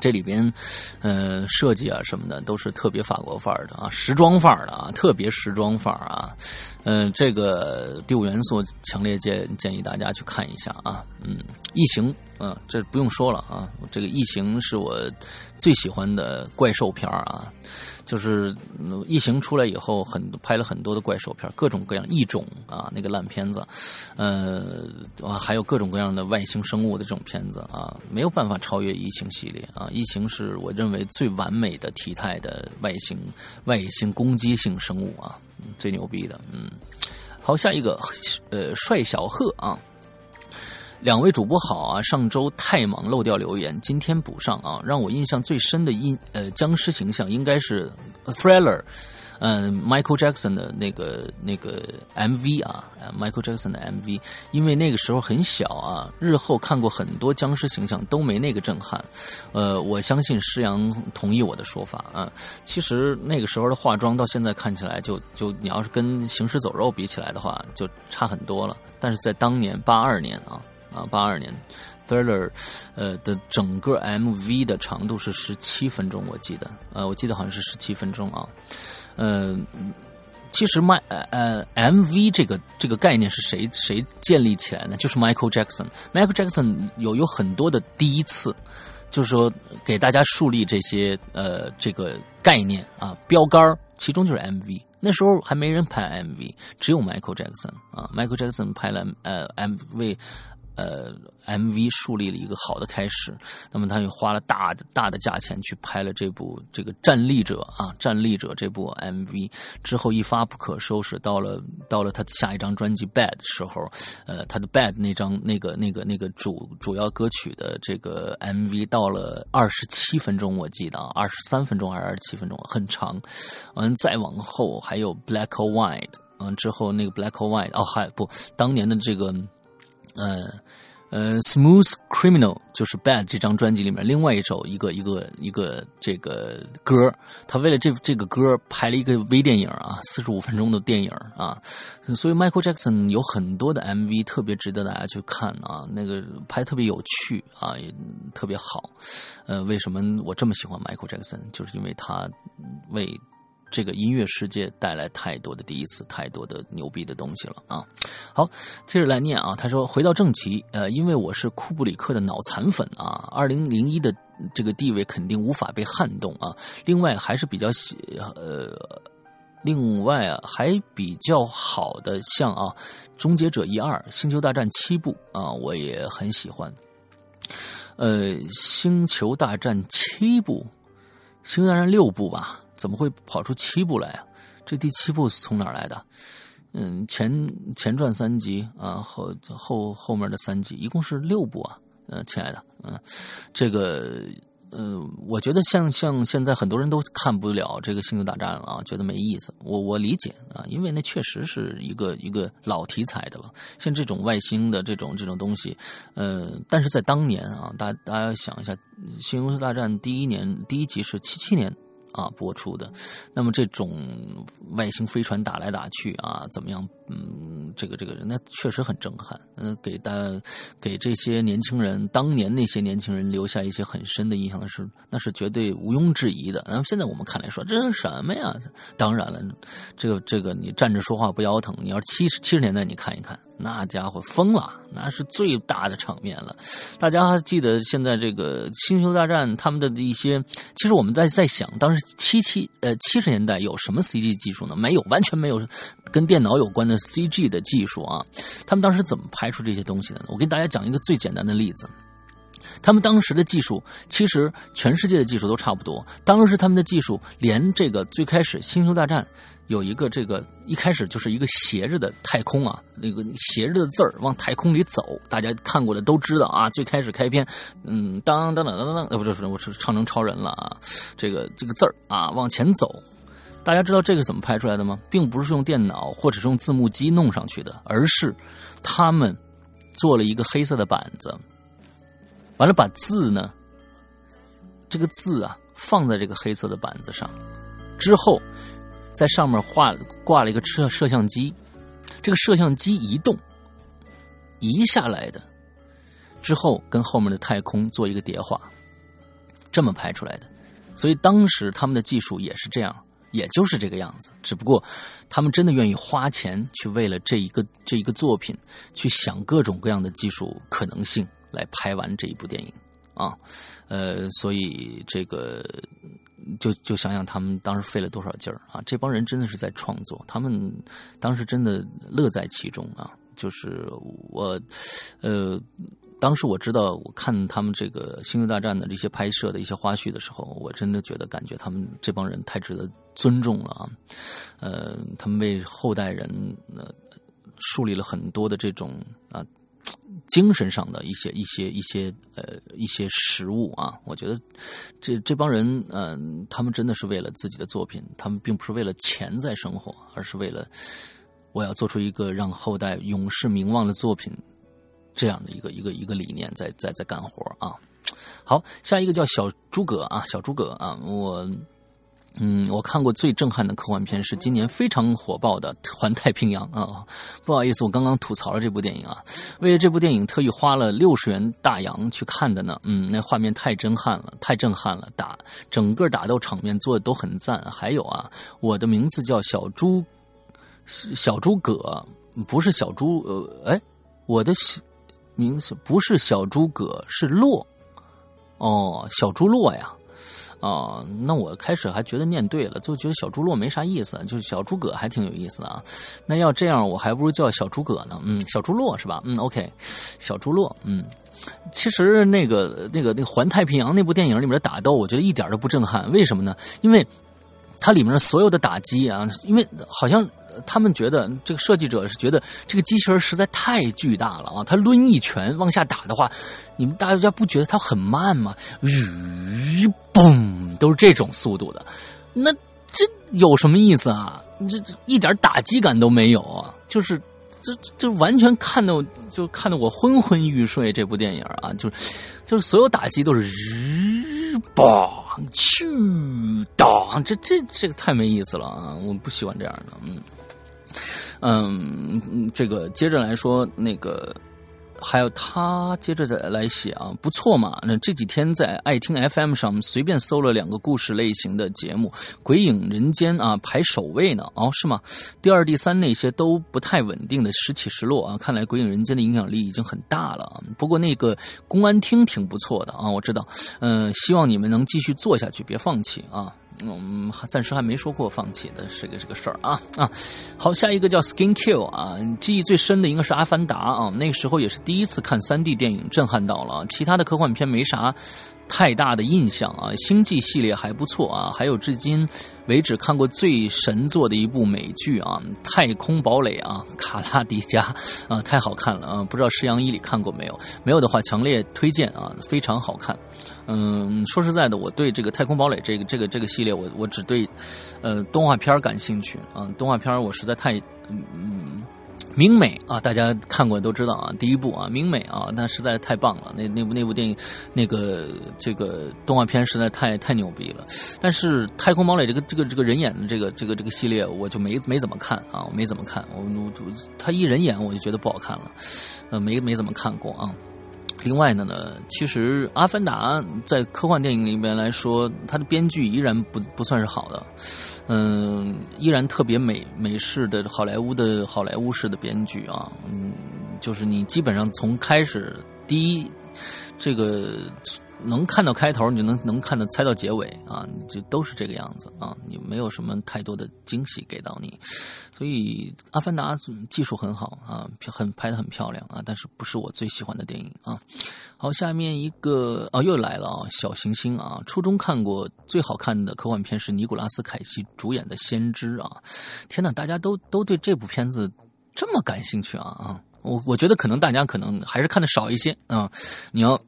这里边，呃，设计啊什么的都是特别法国范儿的啊，时装范儿的啊，特别时装范儿啊。嗯，这个第五元素强烈建建议大家去看一下啊。嗯，异形，嗯，这不用说了啊，这个异形是我最喜欢的怪兽片儿啊。就是异形出来以后，很拍了很多的怪兽片，各种各样异种啊，那个烂片子，呃，还有各种各样的外星生物的这种片子啊，没有办法超越异形系列啊。异形是我认为最完美的体态的外星外星攻击性生物啊，最牛逼的。嗯，好，下一个，呃，帅小贺啊。两位主播好啊！上周太忙漏掉留言，今天补上啊！让我印象最深的印呃僵尸形象应该是 Thriller，嗯，Michael Jackson 的那个那个 MV 啊，Michael Jackson 的 MV，因为那个时候很小啊，日后看过很多僵尸形象都没那个震撼。呃，我相信施阳同意我的说法啊。其实那个时候的化妆到现在看起来就就你要是跟行尸走肉比起来的话，就差很多了。但是在当年八二年啊。啊，八二年，Thriller，呃的整个 MV 的长度是十七分钟，我记得，呃，我记得好像是十七分钟啊，呃，其实 My 呃 MV 这个这个概念是谁谁建立起来呢？就是 Michael Jackson，Michael Jackson 有有很多的第一次，就是说给大家树立这些呃这个概念啊标杆其中就是 MV，那时候还没人拍 MV，只有 Michael Jackson 啊，Michael Jackson 拍了呃 MV。呃，MV 树立了一个好的开始，那么他又花了大大的价钱去拍了这部这个《站立者》啊，《站立者》这部 MV 之后一发不可收拾，到了到了他下一张专辑《Bad》的时候，呃，他的《Bad》那张那个那个那个主主要歌曲的这个 MV 到了二十七分钟，我记得啊，二十三分钟还是二十七分钟，很长。完再往后还有《Black or White》，嗯，之后那个《Black or White》哦，还不当年的这个。呃，呃，Smooth Criminal 就是 Bad 这张专辑里面另外一首一个一个一个这个歌，他为了这这个歌拍了一个微电影啊，四十五分钟的电影啊，所以 Michael Jackson 有很多的 MV 特别值得大家去看啊，那个拍特别有趣啊，也特别好。呃，为什么我这么喜欢 Michael Jackson？就是因为他为。这个音乐世界带来太多的第一次，太多的牛逼的东西了啊！好，接着来念啊。他说：“回到正题，呃，因为我是库布里克的脑残粉啊，二零零一的这个地位肯定无法被撼动啊。另外还是比较喜呃，另外啊还比较好的像啊，《终结者》一二，《星球大战》七部啊，我也很喜欢。呃，《星球大战》七部，《星球大战》六部吧。”怎么会跑出七部来啊？这第七部是从哪儿来的？嗯，前前传三集啊，后后后面的三集一共是六部啊。嗯，亲爱的，嗯，这个，嗯，我觉得像像现在很多人都看不了这个星球大战了啊，觉得没意思。我我理解啊，因为那确实是一个一个老题材的了。像这种外星的这种这种东西，呃，但是在当年啊，大大家想一下，星球大战第一年第一集是七七年。啊，播出的，那么这种外星飞船打来打去啊，怎么样？嗯，这个这个人那确实很震撼，嗯，给大给这些年轻人，当年那些年轻人留下一些很深的印象的是，那是绝对毋庸置疑的。那么现在我们看来说，这是什么呀？当然了，这个这个你站着说话不腰疼。你要七十七十年代你看一看。那家伙疯了，那是最大的场面了。大家记得现在这个《星球大战》他们的一些？其实我们在在想，当时七七呃七十年代有什么 CG 技术呢？没有，完全没有跟电脑有关的 CG 的技术啊。他们当时怎么拍出这些东西的呢？我给大家讲一个最简单的例子。他们当时的技术，其实全世界的技术都差不多。当时他们的技术，连这个最开始《星球大战》。有一个这个一开始就是一个斜着的太空啊，那个斜着的字儿往太空里走，大家看过的都知道啊。最开始开篇，嗯，当当当当当当，呃，不是，我是唱成超人了啊。这个这个字儿啊，往前走，大家知道这个怎么拍出来的吗？并不是用电脑或者是用字幕机弄上去的，而是他们做了一个黑色的板子，完了把字呢，这个字啊放在这个黑色的板子上，之后。在上面画挂了一个摄摄像机，这个摄像机移动移下来的之后，跟后面的太空做一个叠画，这么拍出来的。所以当时他们的技术也是这样，也就是这个样子。只不过他们真的愿意花钱去为了这一个这一个作品去想各种各样的技术可能性来拍完这一部电影啊，呃，所以这个。就就想想他们当时费了多少劲儿啊！这帮人真的是在创作，他们当时真的乐在其中啊！就是我，呃，当时我知道我看他们这个《星球大战》的这些拍摄的一些花絮的时候，我真的觉得感觉他们这帮人太值得尊重了啊！呃，他们为后代人呃树立了很多的这种啊。精神上的一些一些一些呃一些食物啊，我觉得这这帮人嗯，他们真的是为了自己的作品，他们并不是为了钱在生活，而是为了我要做出一个让后代永世名望的作品，这样的一个一个一个理念在在在干活啊。好，下一个叫小诸葛啊，小诸葛啊，我。嗯，我看过最震撼的科幻片是今年非常火爆的《环太平洋》啊！不好意思，我刚刚吐槽了这部电影啊。为了这部电影，特意花了六十元大洋去看的呢。嗯，那画面太震撼了，太震撼了！打整个打斗场面做的都很赞。还有啊，我的名字叫小猪，小诸葛，不是小猪呃，哎，我的名字不是小诸葛，是洛哦，小猪洛呀。啊，那我开始还觉得念对了，就觉得小猪洛没啥意思，就是小诸葛还挺有意思的啊。那要这样，我还不如叫小诸葛呢。嗯，小猪洛是吧？嗯，OK，小猪洛。嗯，其实那个那个那个环太平洋那部电影里面的打斗，我觉得一点都不震撼。为什么呢？因为它里面所有的打击啊，因为好像。他们觉得这个设计者是觉得这个机器人实在太巨大了啊！他抡一拳往下打的话，你们大家不觉得它很慢吗？吁，嘣，都是这种速度的，那这有什么意思啊？这这一点打击感都没有啊！就是这这完全看到就看得我昏昏欲睡。这部电影啊，就是就是所有打击都是日嘣去当，这这这个太没意思了啊！我不喜欢这样的，嗯。嗯，这个接着来说，那个还有他接着再来写啊，不错嘛。那这几天在爱听 FM 上随便搜了两个故事类型的节目，《鬼影人间》啊排首位呢。哦，是吗？第二、第三那些都不太稳定的时起时落啊。看来《鬼影人间》的影响力已经很大了。不过那个公安厅挺不错的啊，我知道。嗯，希望你们能继续做下去，别放弃啊。嗯，暂时还没说过放弃的这个这个事儿啊啊，好，下一个叫 Skin Kill 啊，记忆最深的应该是《阿凡达》啊，那个时候也是第一次看三 D 电影，震撼到了。其他的科幻片没啥太大的印象啊，《星际》系列还不错啊，还有至今。为止看过最神作的一部美剧啊，《太空堡垒》啊，卡拉迪加啊，太好看了啊！不知道石阳一里看过没有？没有的话，强烈推荐啊，非常好看。嗯，说实在的，我对这个《太空堡垒》这个这个这个系列，我我只对呃动画片感兴趣啊，动画片我实在太嗯嗯。明美啊，大家看过都知道啊，第一部啊，明美啊，那实在太棒了。那那部那部电影，那个这个动画片实在太太牛逼了。但是《太空堡垒》这个这个这个人演的这个这个这个系列，我就没没怎么看啊，我没怎么看。我我他一人演，我就觉得不好看了，呃，没没怎么看过啊。另外的呢，其实《阿凡达》在科幻电影里面来说，它的编剧依然不不算是好的，嗯，依然特别美美式的好莱坞的好莱坞式的编剧啊，嗯，就是你基本上从开始第一这个能看到开头，你就能能看到猜到结尾啊，就都是这个样子啊，你没有什么太多的惊喜给到你，所以《阿凡达》技术很好啊，很拍的很漂亮啊，但是不是我最喜欢的电影啊。好，下面一个啊又来了啊，小行星啊，初中看过最好看的科幻片是尼古拉斯凯奇主演的《先知》啊，天呐，大家都都对这部片子这么感兴趣啊啊！我我觉得可能大家可能还是看的少一些啊，你要。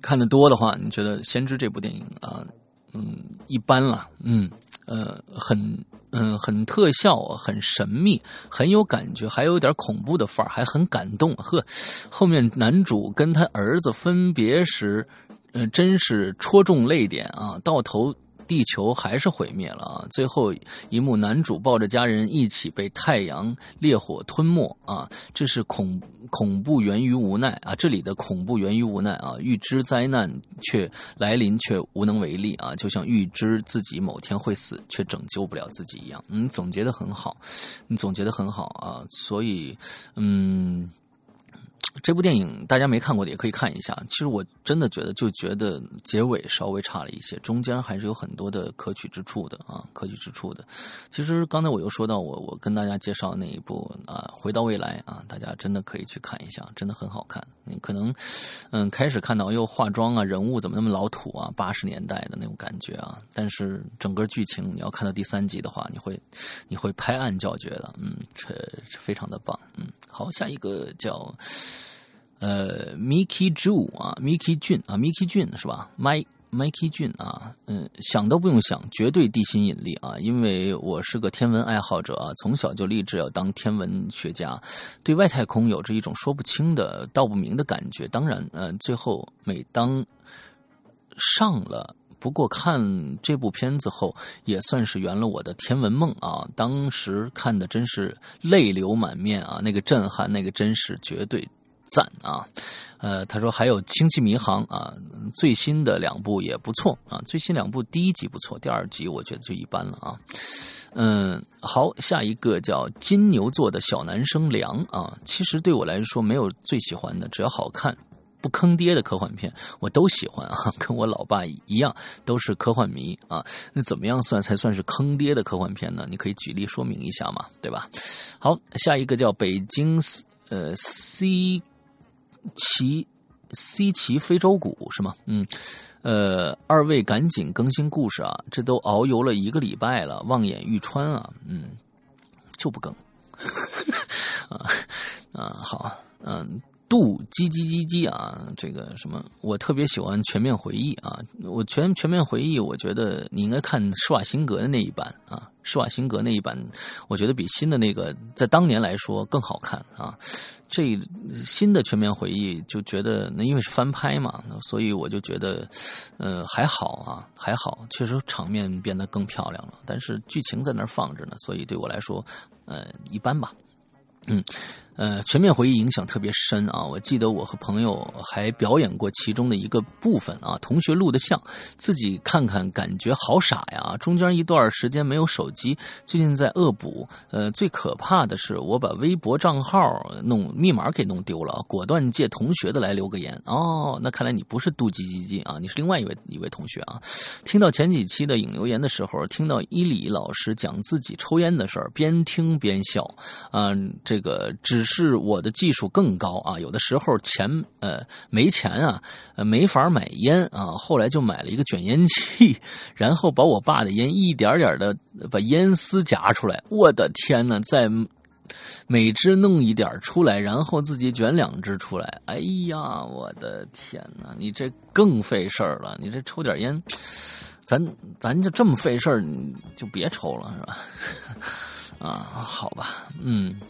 看的多的话，你觉得《先知》这部电影啊，嗯，一般了，嗯，呃，很，嗯，很特效，很神秘，很有感觉，还有点恐怖的范儿，还很感动。呵，后面男主跟他儿子分别时，嗯，真是戳中泪点啊，到头。地球还是毁灭了啊！最后一幕，男主抱着家人一起被太阳烈火吞没啊！这是恐恐怖源于无奈啊！这里的恐怖源于无奈啊！预知灾难却来临却无能为力啊！就像预知自己某天会死却拯救不了自己一样。嗯，总结的很好，你总结的很好啊！所以，嗯。这部电影大家没看过的也可以看一下。其实我真的觉得，就觉得结尾稍微差了一些，中间还是有很多的可取之处的啊，可取之处的。其实刚才我又说到我我跟大家介绍那一部啊，《回到未来》啊，大家真的可以去看一下，真的很好看。你可能嗯开始看到又化妆啊，人物怎么那么老土啊，八十年代的那种感觉啊。但是整个剧情你要看到第三集的话，你会你会拍案叫绝的，嗯，这非常的棒，嗯。好，下一个叫。呃，Mickey Ju 啊，Mickey 俊啊，Mickey 俊是吧？My Mickey 俊啊，嗯，想都不用想，绝对地心引力啊！因为我是个天文爱好者啊，从小就立志要当天文学家，对外太空有着一种说不清的、道不明的感觉。当然，嗯，最后每当上了，不过看这部片子后，也算是圆了我的天文梦啊！当时看的真是泪流满面啊，那个震撼，那个真实，绝对。赞啊，呃，他说还有《星际迷航》啊，最新的两部也不错啊。最新两部第一集不错，第二集我觉得就一般了啊。嗯，好，下一个叫金牛座的小男生梁啊。其实对我来说没有最喜欢的，只要好看不坑爹的科幻片我都喜欢啊。跟我老爸一样都是科幻迷啊。那怎么样算才算是坑爹的科幻片呢？你可以举例说明一下嘛，对吧？好，下一个叫北京呃 C。奇西奇非洲鼓是吗？嗯，呃，二位赶紧更新故事啊！这都遨游了一个礼拜了，望眼欲穿啊！嗯，就不更 啊啊！好，嗯，杜叽叽叽叽啊！这个什么，我特别喜欢《全面回忆》啊！我全全面回忆，我觉得你应该看施瓦辛格的那一版啊。施瓦辛格那一版，我觉得比新的那个在当年来说更好看啊。这新的全面回忆就觉得，那因为是翻拍嘛，所以我就觉得，呃，还好啊，还好，确实场面变得更漂亮了。但是剧情在那儿放着呢，所以对我来说，呃，一般吧。嗯。呃，全面回忆影响特别深啊！我记得我和朋友还表演过其中的一个部分啊，同学录的像，自己看看感觉好傻呀！中间一段时间没有手机，最近在恶补。呃，最可怕的是我把微博账号弄密码给弄丢了，果断借同学的来留个言。哦，那看来你不是杜叽叽叽啊，你是另外一位一位同学啊！听到前几期的引留言的时候，听到伊里老师讲自己抽烟的事儿，边听边笑。嗯，这个只。只是我的技术更高啊，有的时候钱呃没钱啊，没法买烟啊，后来就买了一个卷烟器，然后把我爸的烟一点点的把烟丝夹出来，我的天呐，再每支弄一点出来，然后自己卷两支出来，哎呀，我的天呐，你这更费事儿了，你这抽点烟，咱咱就这么费事儿，就别抽了是吧？啊，好吧，嗯。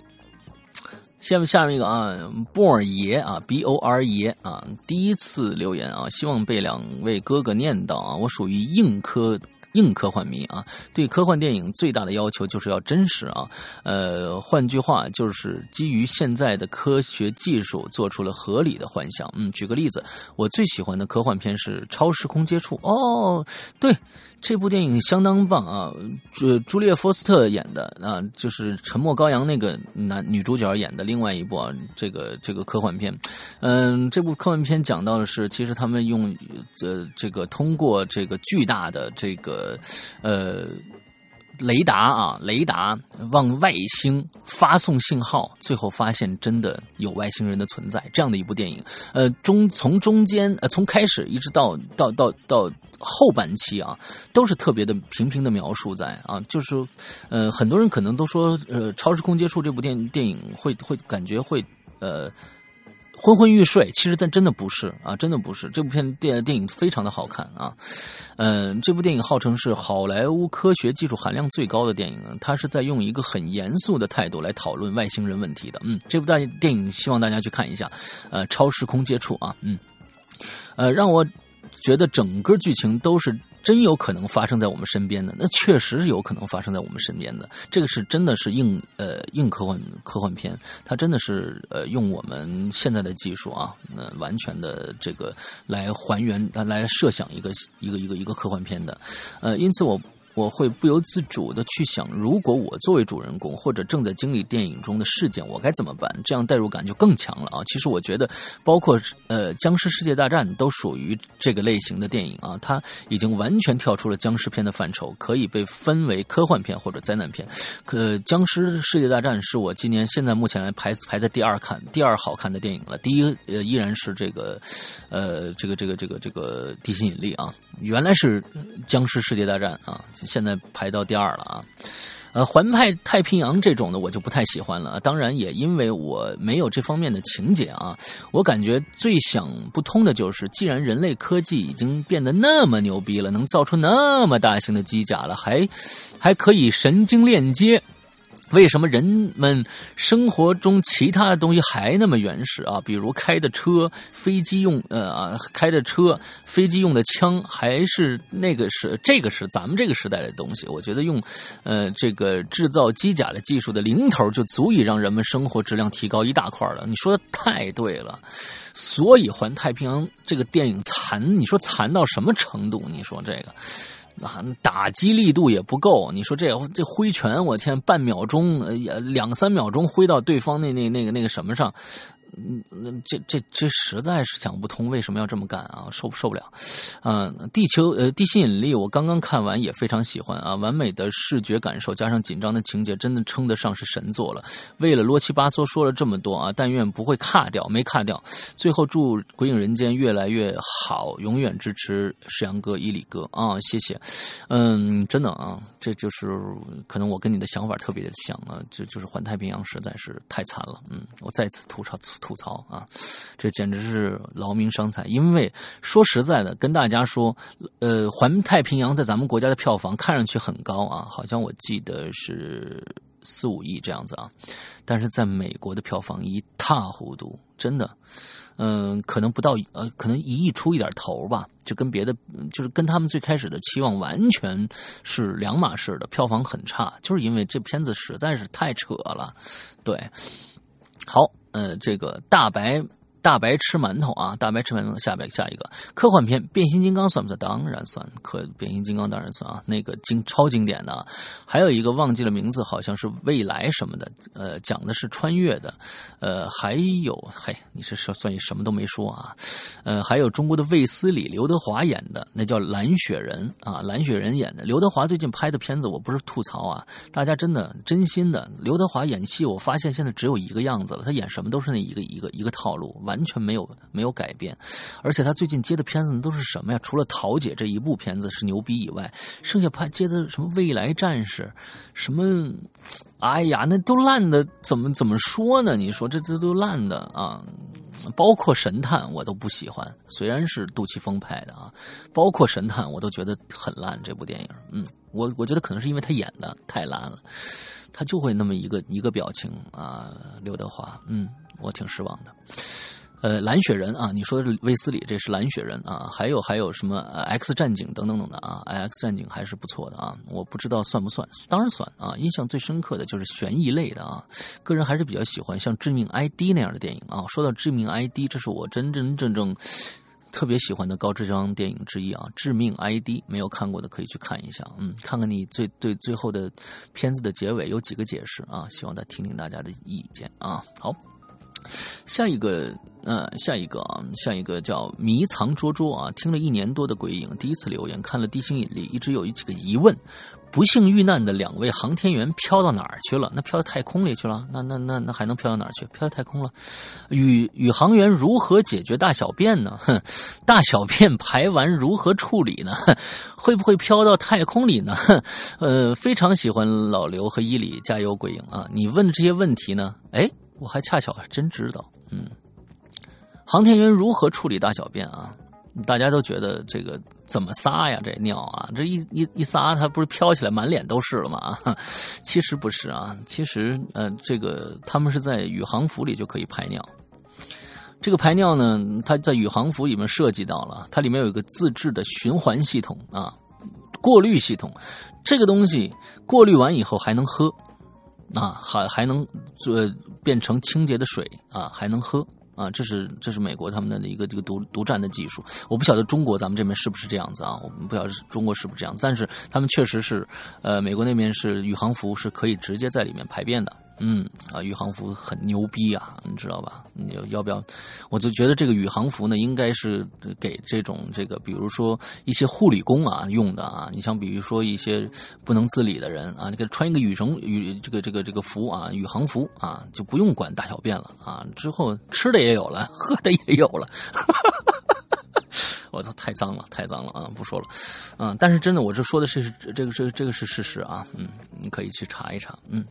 下面下面一个啊，波尔爷啊，B O R 爷啊，第一次留言啊，希望被两位哥哥念叨啊。我属于硬科硬科幻迷啊，对科幻电影最大的要求就是要真实啊。呃，换句话就是基于现在的科学技术做出了合理的幻想。嗯，举个例子，我最喜欢的科幻片是《超时空接触》。哦，对。这部电影相当棒啊！朱朱丽叶·福斯特演的啊，就是《沉默羔羊》那个男女主角演的另外一部啊，这个这个科幻片。嗯，这部科幻片讲到的是，其实他们用呃这个通过这个巨大的这个呃雷达啊雷达往外星发送信号，最后发现真的有外星人的存在，这样的一部电影。呃，中从中间呃从开始一直到到到到。后半期啊，都是特别的平平的描述在啊，就是，呃，很多人可能都说，呃，《超时空接触》这部电电影会会感觉会呃昏昏欲睡，其实但真的不是啊，真的不是。这部片电电影非常的好看啊，嗯，这部电影号称是好莱坞科学技术含量最高的电影，它是在用一个很严肃的态度来讨论外星人问题的。嗯，这部大电影希望大家去看一下，呃，《超时空接触》啊，嗯，呃，让我。觉得整个剧情都是真有可能发生在我们身边的，那确实是有可能发生在我们身边的。这个是真的是硬呃硬科幻科幻片，它真的是呃用我们现在的技术啊，呃完全的这个来还原，来设想一个一个一个一个科幻片的，呃，因此我。我会不由自主的去想，如果我作为主人公或者正在经历电影中的事件，我该怎么办？这样代入感就更强了啊！其实我觉得，包括呃《僵尸世界大战》都属于这个类型的电影啊，它已经完全跳出了僵尸片的范畴，可以被分为科幻片或者灾难片。可《僵尸世界大战》是我今年现在目前来排排在第二看第二好看的电影了，第一呃依然是这个呃这个这个这个这个地心引力啊，原来是《僵尸世界大战》啊。现在排到第二了啊，呃，环派太平洋这种的我就不太喜欢了。当然，也因为我没有这方面的情节啊。我感觉最想不通的就是，既然人类科技已经变得那么牛逼了，能造出那么大型的机甲了，还还可以神经链接。为什么人们生活中其他的东西还那么原始啊？比如开的车、飞机用呃开的车、飞机用的枪，还是那个是这个是咱们这个时代的东西。我觉得用呃这个制造机甲的技术的零头就足以让人们生活质量提高一大块了。你说的太对了，所以环太平洋这个电影残，你说残到什么程度？你说这个。打击力度也不够。你说这这挥拳，我天，半秒钟，呃，两三秒钟挥到对方那那那个那个什么上。嗯，那这这这实在是想不通，为什么要这么干啊？受受不了。嗯，地球呃，地心引力，我刚刚看完也非常喜欢啊，完美的视觉感受加上紧张的情节，真的称得上是神作了。为了啰七八嗦说了这么多啊，但愿不会卡掉，没卡掉。最后祝《鬼影人间》越来越好，永远支持石阳哥、伊里哥啊，谢谢。嗯，真的啊，这就是可能我跟你的想法特别的像啊，这就是环太平洋实在是太惨了。嗯，我再次吐槽。吐槽啊，这简直是劳民伤财。因为说实在的，跟大家说，呃，环太平洋在咱们国家的票房看上去很高啊，好像我记得是四五亿这样子啊，但是在美国的票房一塌糊涂，真的，嗯，可能不到呃，可能一亿出一点头吧，就跟别的就是跟他们最开始的期望完全是两码事的，票房很差，就是因为这片子实在是太扯了，对，好。呃，这个大白。大白吃馒头啊！大白吃馒头，下边下一个科幻片《变形金刚》算不算？当然算，可变形金刚当然算啊！那个经超经典的，啊还有一个忘记了名字，好像是未来什么的，呃，讲的是穿越的，呃，还有嘿，你是说算什么都没说啊？呃，还有中国的卫斯理，刘德华演的，那叫蓝雪人啊，蓝雪人演的。刘德华最近拍的片子，我不是吐槽啊，大家真的真心的，刘德华演戏，我发现现在只有一个样子了，他演什么都是那一个一个一个套路，完。全没有没有改变，而且他最近接的片子都是什么呀？除了《桃姐》这一部片子是牛逼以外，剩下拍接的什么《未来战士》，什么，哎呀，那都烂的，怎么怎么说呢？你说这这都烂的啊！包括《神探》我都不喜欢，虽然是杜琪峰拍的啊，包括《神探》我都觉得很烂。这部电影，嗯，我我觉得可能是因为他演的太烂了，他就会那么一个一个表情啊，刘德华，嗯，我挺失望的。呃，蓝雪人啊，你说的是卫斯理，这是蓝雪人啊，还有还有什么 X 战警等等等的啊，X 战警还是不错的啊，我不知道算不算，当然算啊。印象最深刻的就是悬疑类的啊，个人还是比较喜欢像《致命 ID》那样的电影啊。说到《致命 ID》，这是我真真正正特别喜欢的高智商电影之一啊，《致命 ID》没有看过的可以去看一下，嗯，看看你最对最后的片子的结尾有几个解释啊，希望再听听大家的意见啊。好。下一个，呃，下一个啊，下一个叫迷藏捉捉啊，听了一年多的鬼影，第一次留言，看了《地心引力》，一直有几个疑问：不幸遇难的两位航天员飘到哪儿去了？那飘到太空里去了？那那那那还能飘到哪儿去？飘到太空了？宇宇航员如何解决大小便呢？哼，大小便排完如何处理呢？会不会飘到太空里呢？呃，非常喜欢老刘和伊里，加油鬼影啊！你问这些问题呢？哎。我还恰巧还真知道，嗯，航天员如何处理大小便啊？大家都觉得这个怎么撒呀？这尿啊，这一一一撒，它不是飘起来满脸都是了吗？其实不是啊，其实呃，这个他们是在宇航服里就可以排尿。这个排尿呢，它在宇航服里面涉及到了，它里面有一个自制的循环系统啊，过滤系统，这个东西过滤完以后还能喝。啊，还还能做变成清洁的水啊，还能喝啊，这是这是美国他们的一个这个独独占的技术。我不晓得中国咱们这边是不是这样子啊？我们不晓得中国是不是这样，但是他们确实是，呃，美国那边是宇航服是可以直接在里面排便的。嗯啊，宇航服很牛逼啊，你知道吧？你要不要？我就觉得这个宇航服呢，应该是给这种这个，比如说一些护理工啊用的啊。你像比如说一些不能自理的人啊，你给他穿一个羽绒羽这个这个这个服啊，宇航服啊，就不用管大小便了啊。之后吃的也有了，喝的也有了。我操，太脏了，太脏了啊！不说了，嗯，但是真的，我这说的是这个这个这个是事实啊。嗯，你可以去查一查，嗯。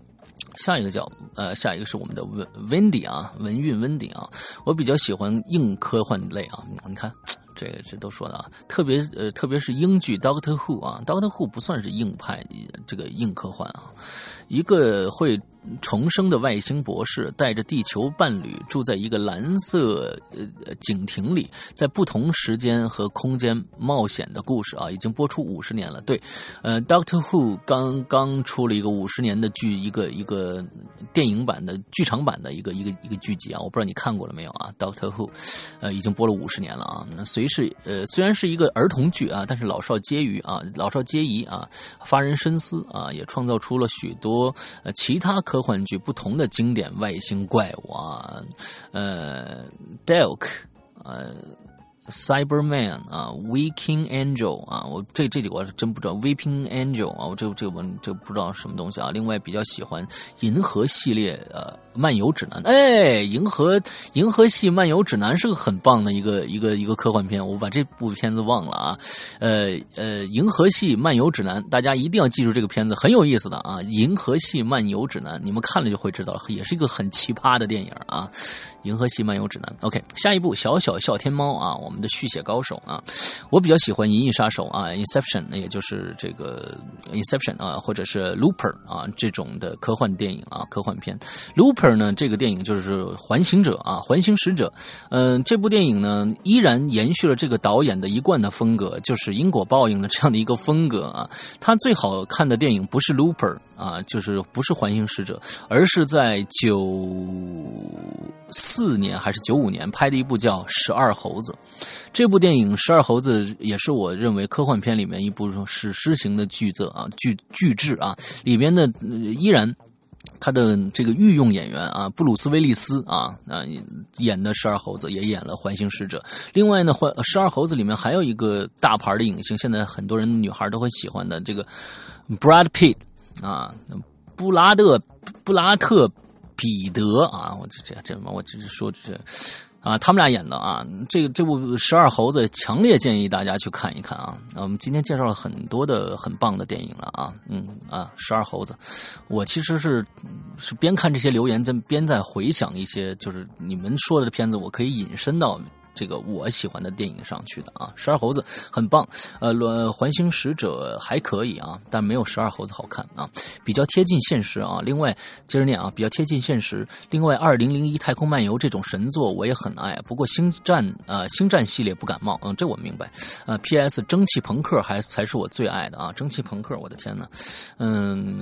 下一个叫呃，下一个是我们的文 Wendy 啊，文韵 Wendy 啊，我比较喜欢硬科幻类啊，你看 这个这都说的啊，特别呃，特别是英剧 Doctor Who 啊，Doctor Who 不算是硬派，这个硬科幻啊，一个会。重生的外星博士带着地球伴侣住在一个蓝色呃井亭里，在不同时间和空间冒险的故事啊，已经播出五十年了。对，呃，Doctor Who 刚刚出了一个五十年的剧，一个一个电影版的剧场版的一个一个一个剧集啊，我不知道你看过了没有啊？Doctor Who，呃，已经播了五十年了啊。那虽是呃虽然是一个儿童剧啊，但是老少皆宜啊，老少皆宜啊，发人深思啊，也创造出了许多呃其他。科幻剧不同的经典外星怪物啊，呃，Delk，呃，Cyberman 啊，Waking Angel 啊，我这这里我是真不知道，Weeping Angel 啊，我这这我这不知道什么东西啊。另外比较喜欢银河系列呃。漫游指南，哎，银河银河系漫游指南是个很棒的一个一个一个科幻片，我把这部片子忘了啊，呃呃，银河系漫游指南，大家一定要记住这个片子，很有意思的啊，银河系漫游指南，你们看了就会知道，也是一个很奇葩的电影啊，银河系漫游指南。OK，下一部小小笑天猫啊，我们的续写高手啊，我比较喜欢银翼杀手啊，Inception，也就是这个 Inception 啊，或者是 Looper 啊这种的科幻电影啊，科幻片 Looper。呢？这个电影就是《环形者》啊，《环形使者》。嗯，这部电影呢，依然延续了这个导演的一贯的风格，就是因果报应的这样的一个风格啊。他最好看的电影不是《Looper》啊，就是不是《环形使者》，而是在九四年还是九五年拍的一部叫《十二猴子》。这部电影《十二猴子》也是我认为科幻片里面一部史诗型的巨作啊，巨巨制啊，里边的依然。他的这个御用演员啊，布鲁斯·威利斯啊啊演的十二猴子，也演了环形使者。另外呢，环十二猴子里面还有一个大牌的影星，现在很多人女孩都会喜欢的这个 Brad Pitt 啊，布拉德布拉特彼得啊，我这这这什么我只是说这。啊，他们俩演的啊，这个这部《十二猴子》强烈建议大家去看一看啊。那我们今天介绍了很多的很棒的电影了啊，嗯啊，《十二猴子》，我其实是是边看这些留言，在边在回想一些，就是你们说的片子，我可以引申到这个我喜欢的电影上去的啊。十二猴子很棒，呃，《卵环形使者》还可以啊，但没有十二猴子好看啊，比较贴近现实啊。另外接着念啊，比较贴近现实。另外，《二零零一太空漫游》这种神作我也很爱，不过星战呃星战系列不感冒，嗯，这我明白。呃，P.S. 蒸汽朋克还才是我最爱的啊，蒸汽朋克，我的天呐，嗯，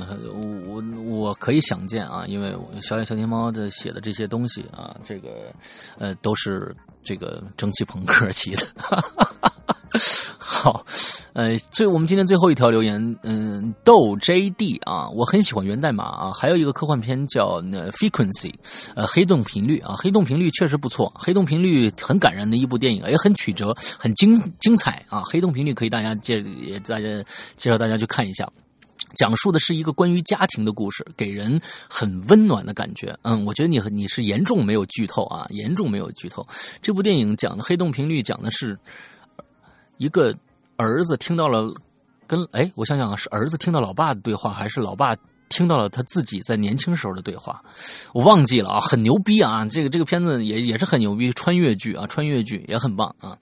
我我可以想见啊，因为小野小天猫的写的这些东西啊，这个呃都是这个蒸汽朋克级的。好，呃，最我们今天最后一条留言，嗯，豆 JD 啊，我很喜欢源代码啊，还有一个科幻片叫《Frequency》，呃，黑洞频率啊，黑洞频率确实不错，黑洞频率很感人的一部电影，也很曲折，很精精彩啊，黑洞频率可以大家介也大家介绍大家去看一下。讲述的是一个关于家庭的故事，给人很温暖的感觉。嗯，我觉得你你是严重没有剧透啊，严重没有剧透。这部电影讲的黑洞频率，讲的是一个儿子听到了跟哎，我想想啊，是儿子听到老爸的对话，还是老爸听到了他自己在年轻时候的对话？我忘记了啊，很牛逼啊！这个这个片子也也是很牛逼，穿越剧啊，穿越剧也很棒啊。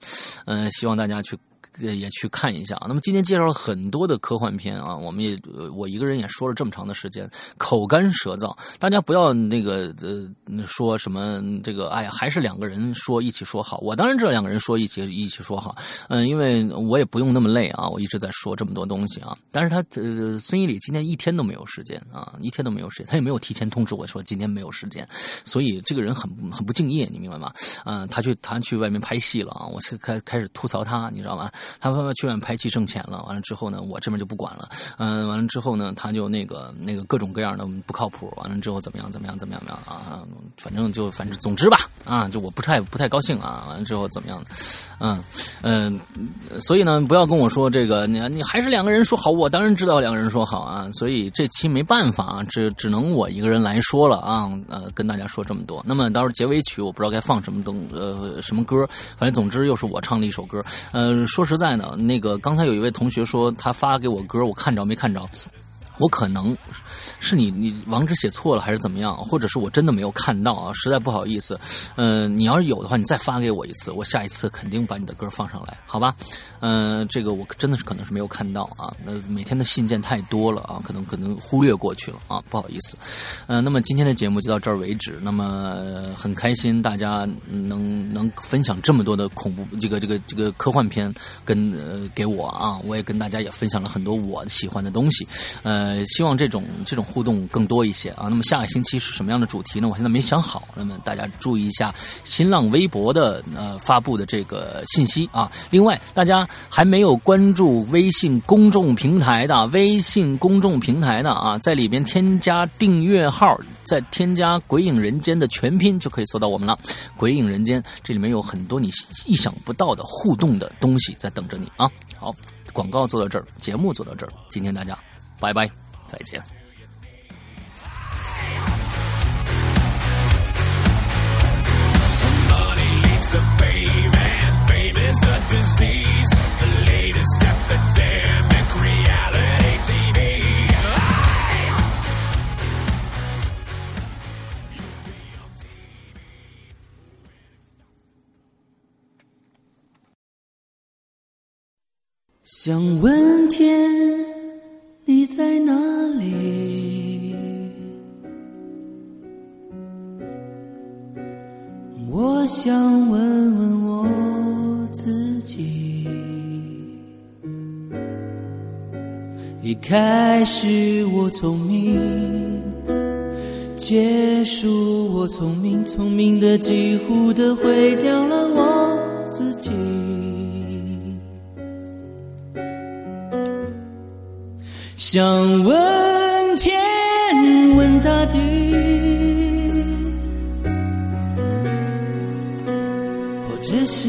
嗯，希望大家去。也也去看一下。那么今天介绍了很多的科幻片啊，我们也我一个人也说了这么长的时间，口干舌燥。大家不要那个呃说什么这个，哎呀，还是两个人说一起说好。我当然知道两个人说一起一起说好，嗯，因为我也不用那么累啊，我一直在说这么多东西啊。但是他呃孙一礼今天一天都没有时间啊，一天都没有时间，他也没有提前通知我说今天没有时间，所以这个人很很不敬业，你明白吗？嗯，他去他去外面拍戏了啊，我开开始吐槽他，你知道吗？他爸爸去外面拍戏挣钱了，完了之后呢，我这边就不管了。嗯，完了之后呢，他就那个那个各种各样的不靠谱。完了之后怎么样？怎么样？怎么样？怎么样啊？反正就反正总之吧，啊，就我不太不太高兴啊。完了之后怎么样？嗯嗯，所以呢，不要跟我说这个，你你还是两个人说好，我当然知道两个人说好啊。所以这期没办法啊，只只能我一个人来说了啊。呃，跟大家说这么多。那么到时候结尾曲我不知道该放什么东呃什么歌，反正总之又是我唱的一首歌。呃，说实在呢。那个刚才有一位同学说他发给我歌，我看着没看着？我可能是你你网址写错了还是怎么样，或者是我真的没有看到啊，实在不好意思。嗯，你要是有的话，你再发给我一次，我下一次肯定把你的歌放上来，好吧？嗯，这个我真的是可能是没有看到啊。那每天的信件太多了啊，可能可能忽略过去了啊，不好意思。嗯，那么今天的节目就到这儿为止。那么很开心大家能能分享这么多的恐怖这个这个这个科幻片跟呃给我啊，我也跟大家也分享了很多我喜欢的东西。呃，希望这种这种互动更多一些啊。那么下个星期是什么样的主题呢？我现在没想好。那么大家注意一下新浪微博的呃发布的这个信息啊。另外，大家。还没有关注微信公众平台的，微信公众平台的啊，在里边添加订阅号，再添加“鬼影人间”的全拼，就可以搜到我们了。鬼影人间这里面有很多你意想不到的互动的东西在等着你啊！好，广告做到这儿，节目做到这儿，今天大家拜拜，再见。想问天，你在哪里？我想问问我自己。一开始我聪明，结束我聪明，聪明的几乎的毁掉了我自己。想问天，问大地，我只是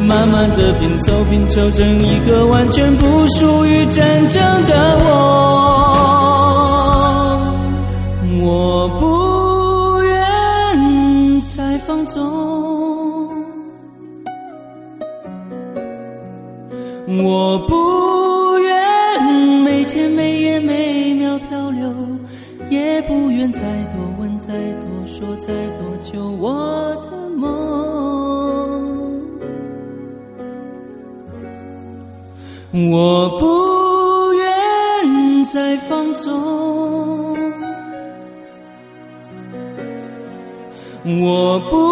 慢慢的拼凑，拼凑成一个完全不属于真正的我。我不我不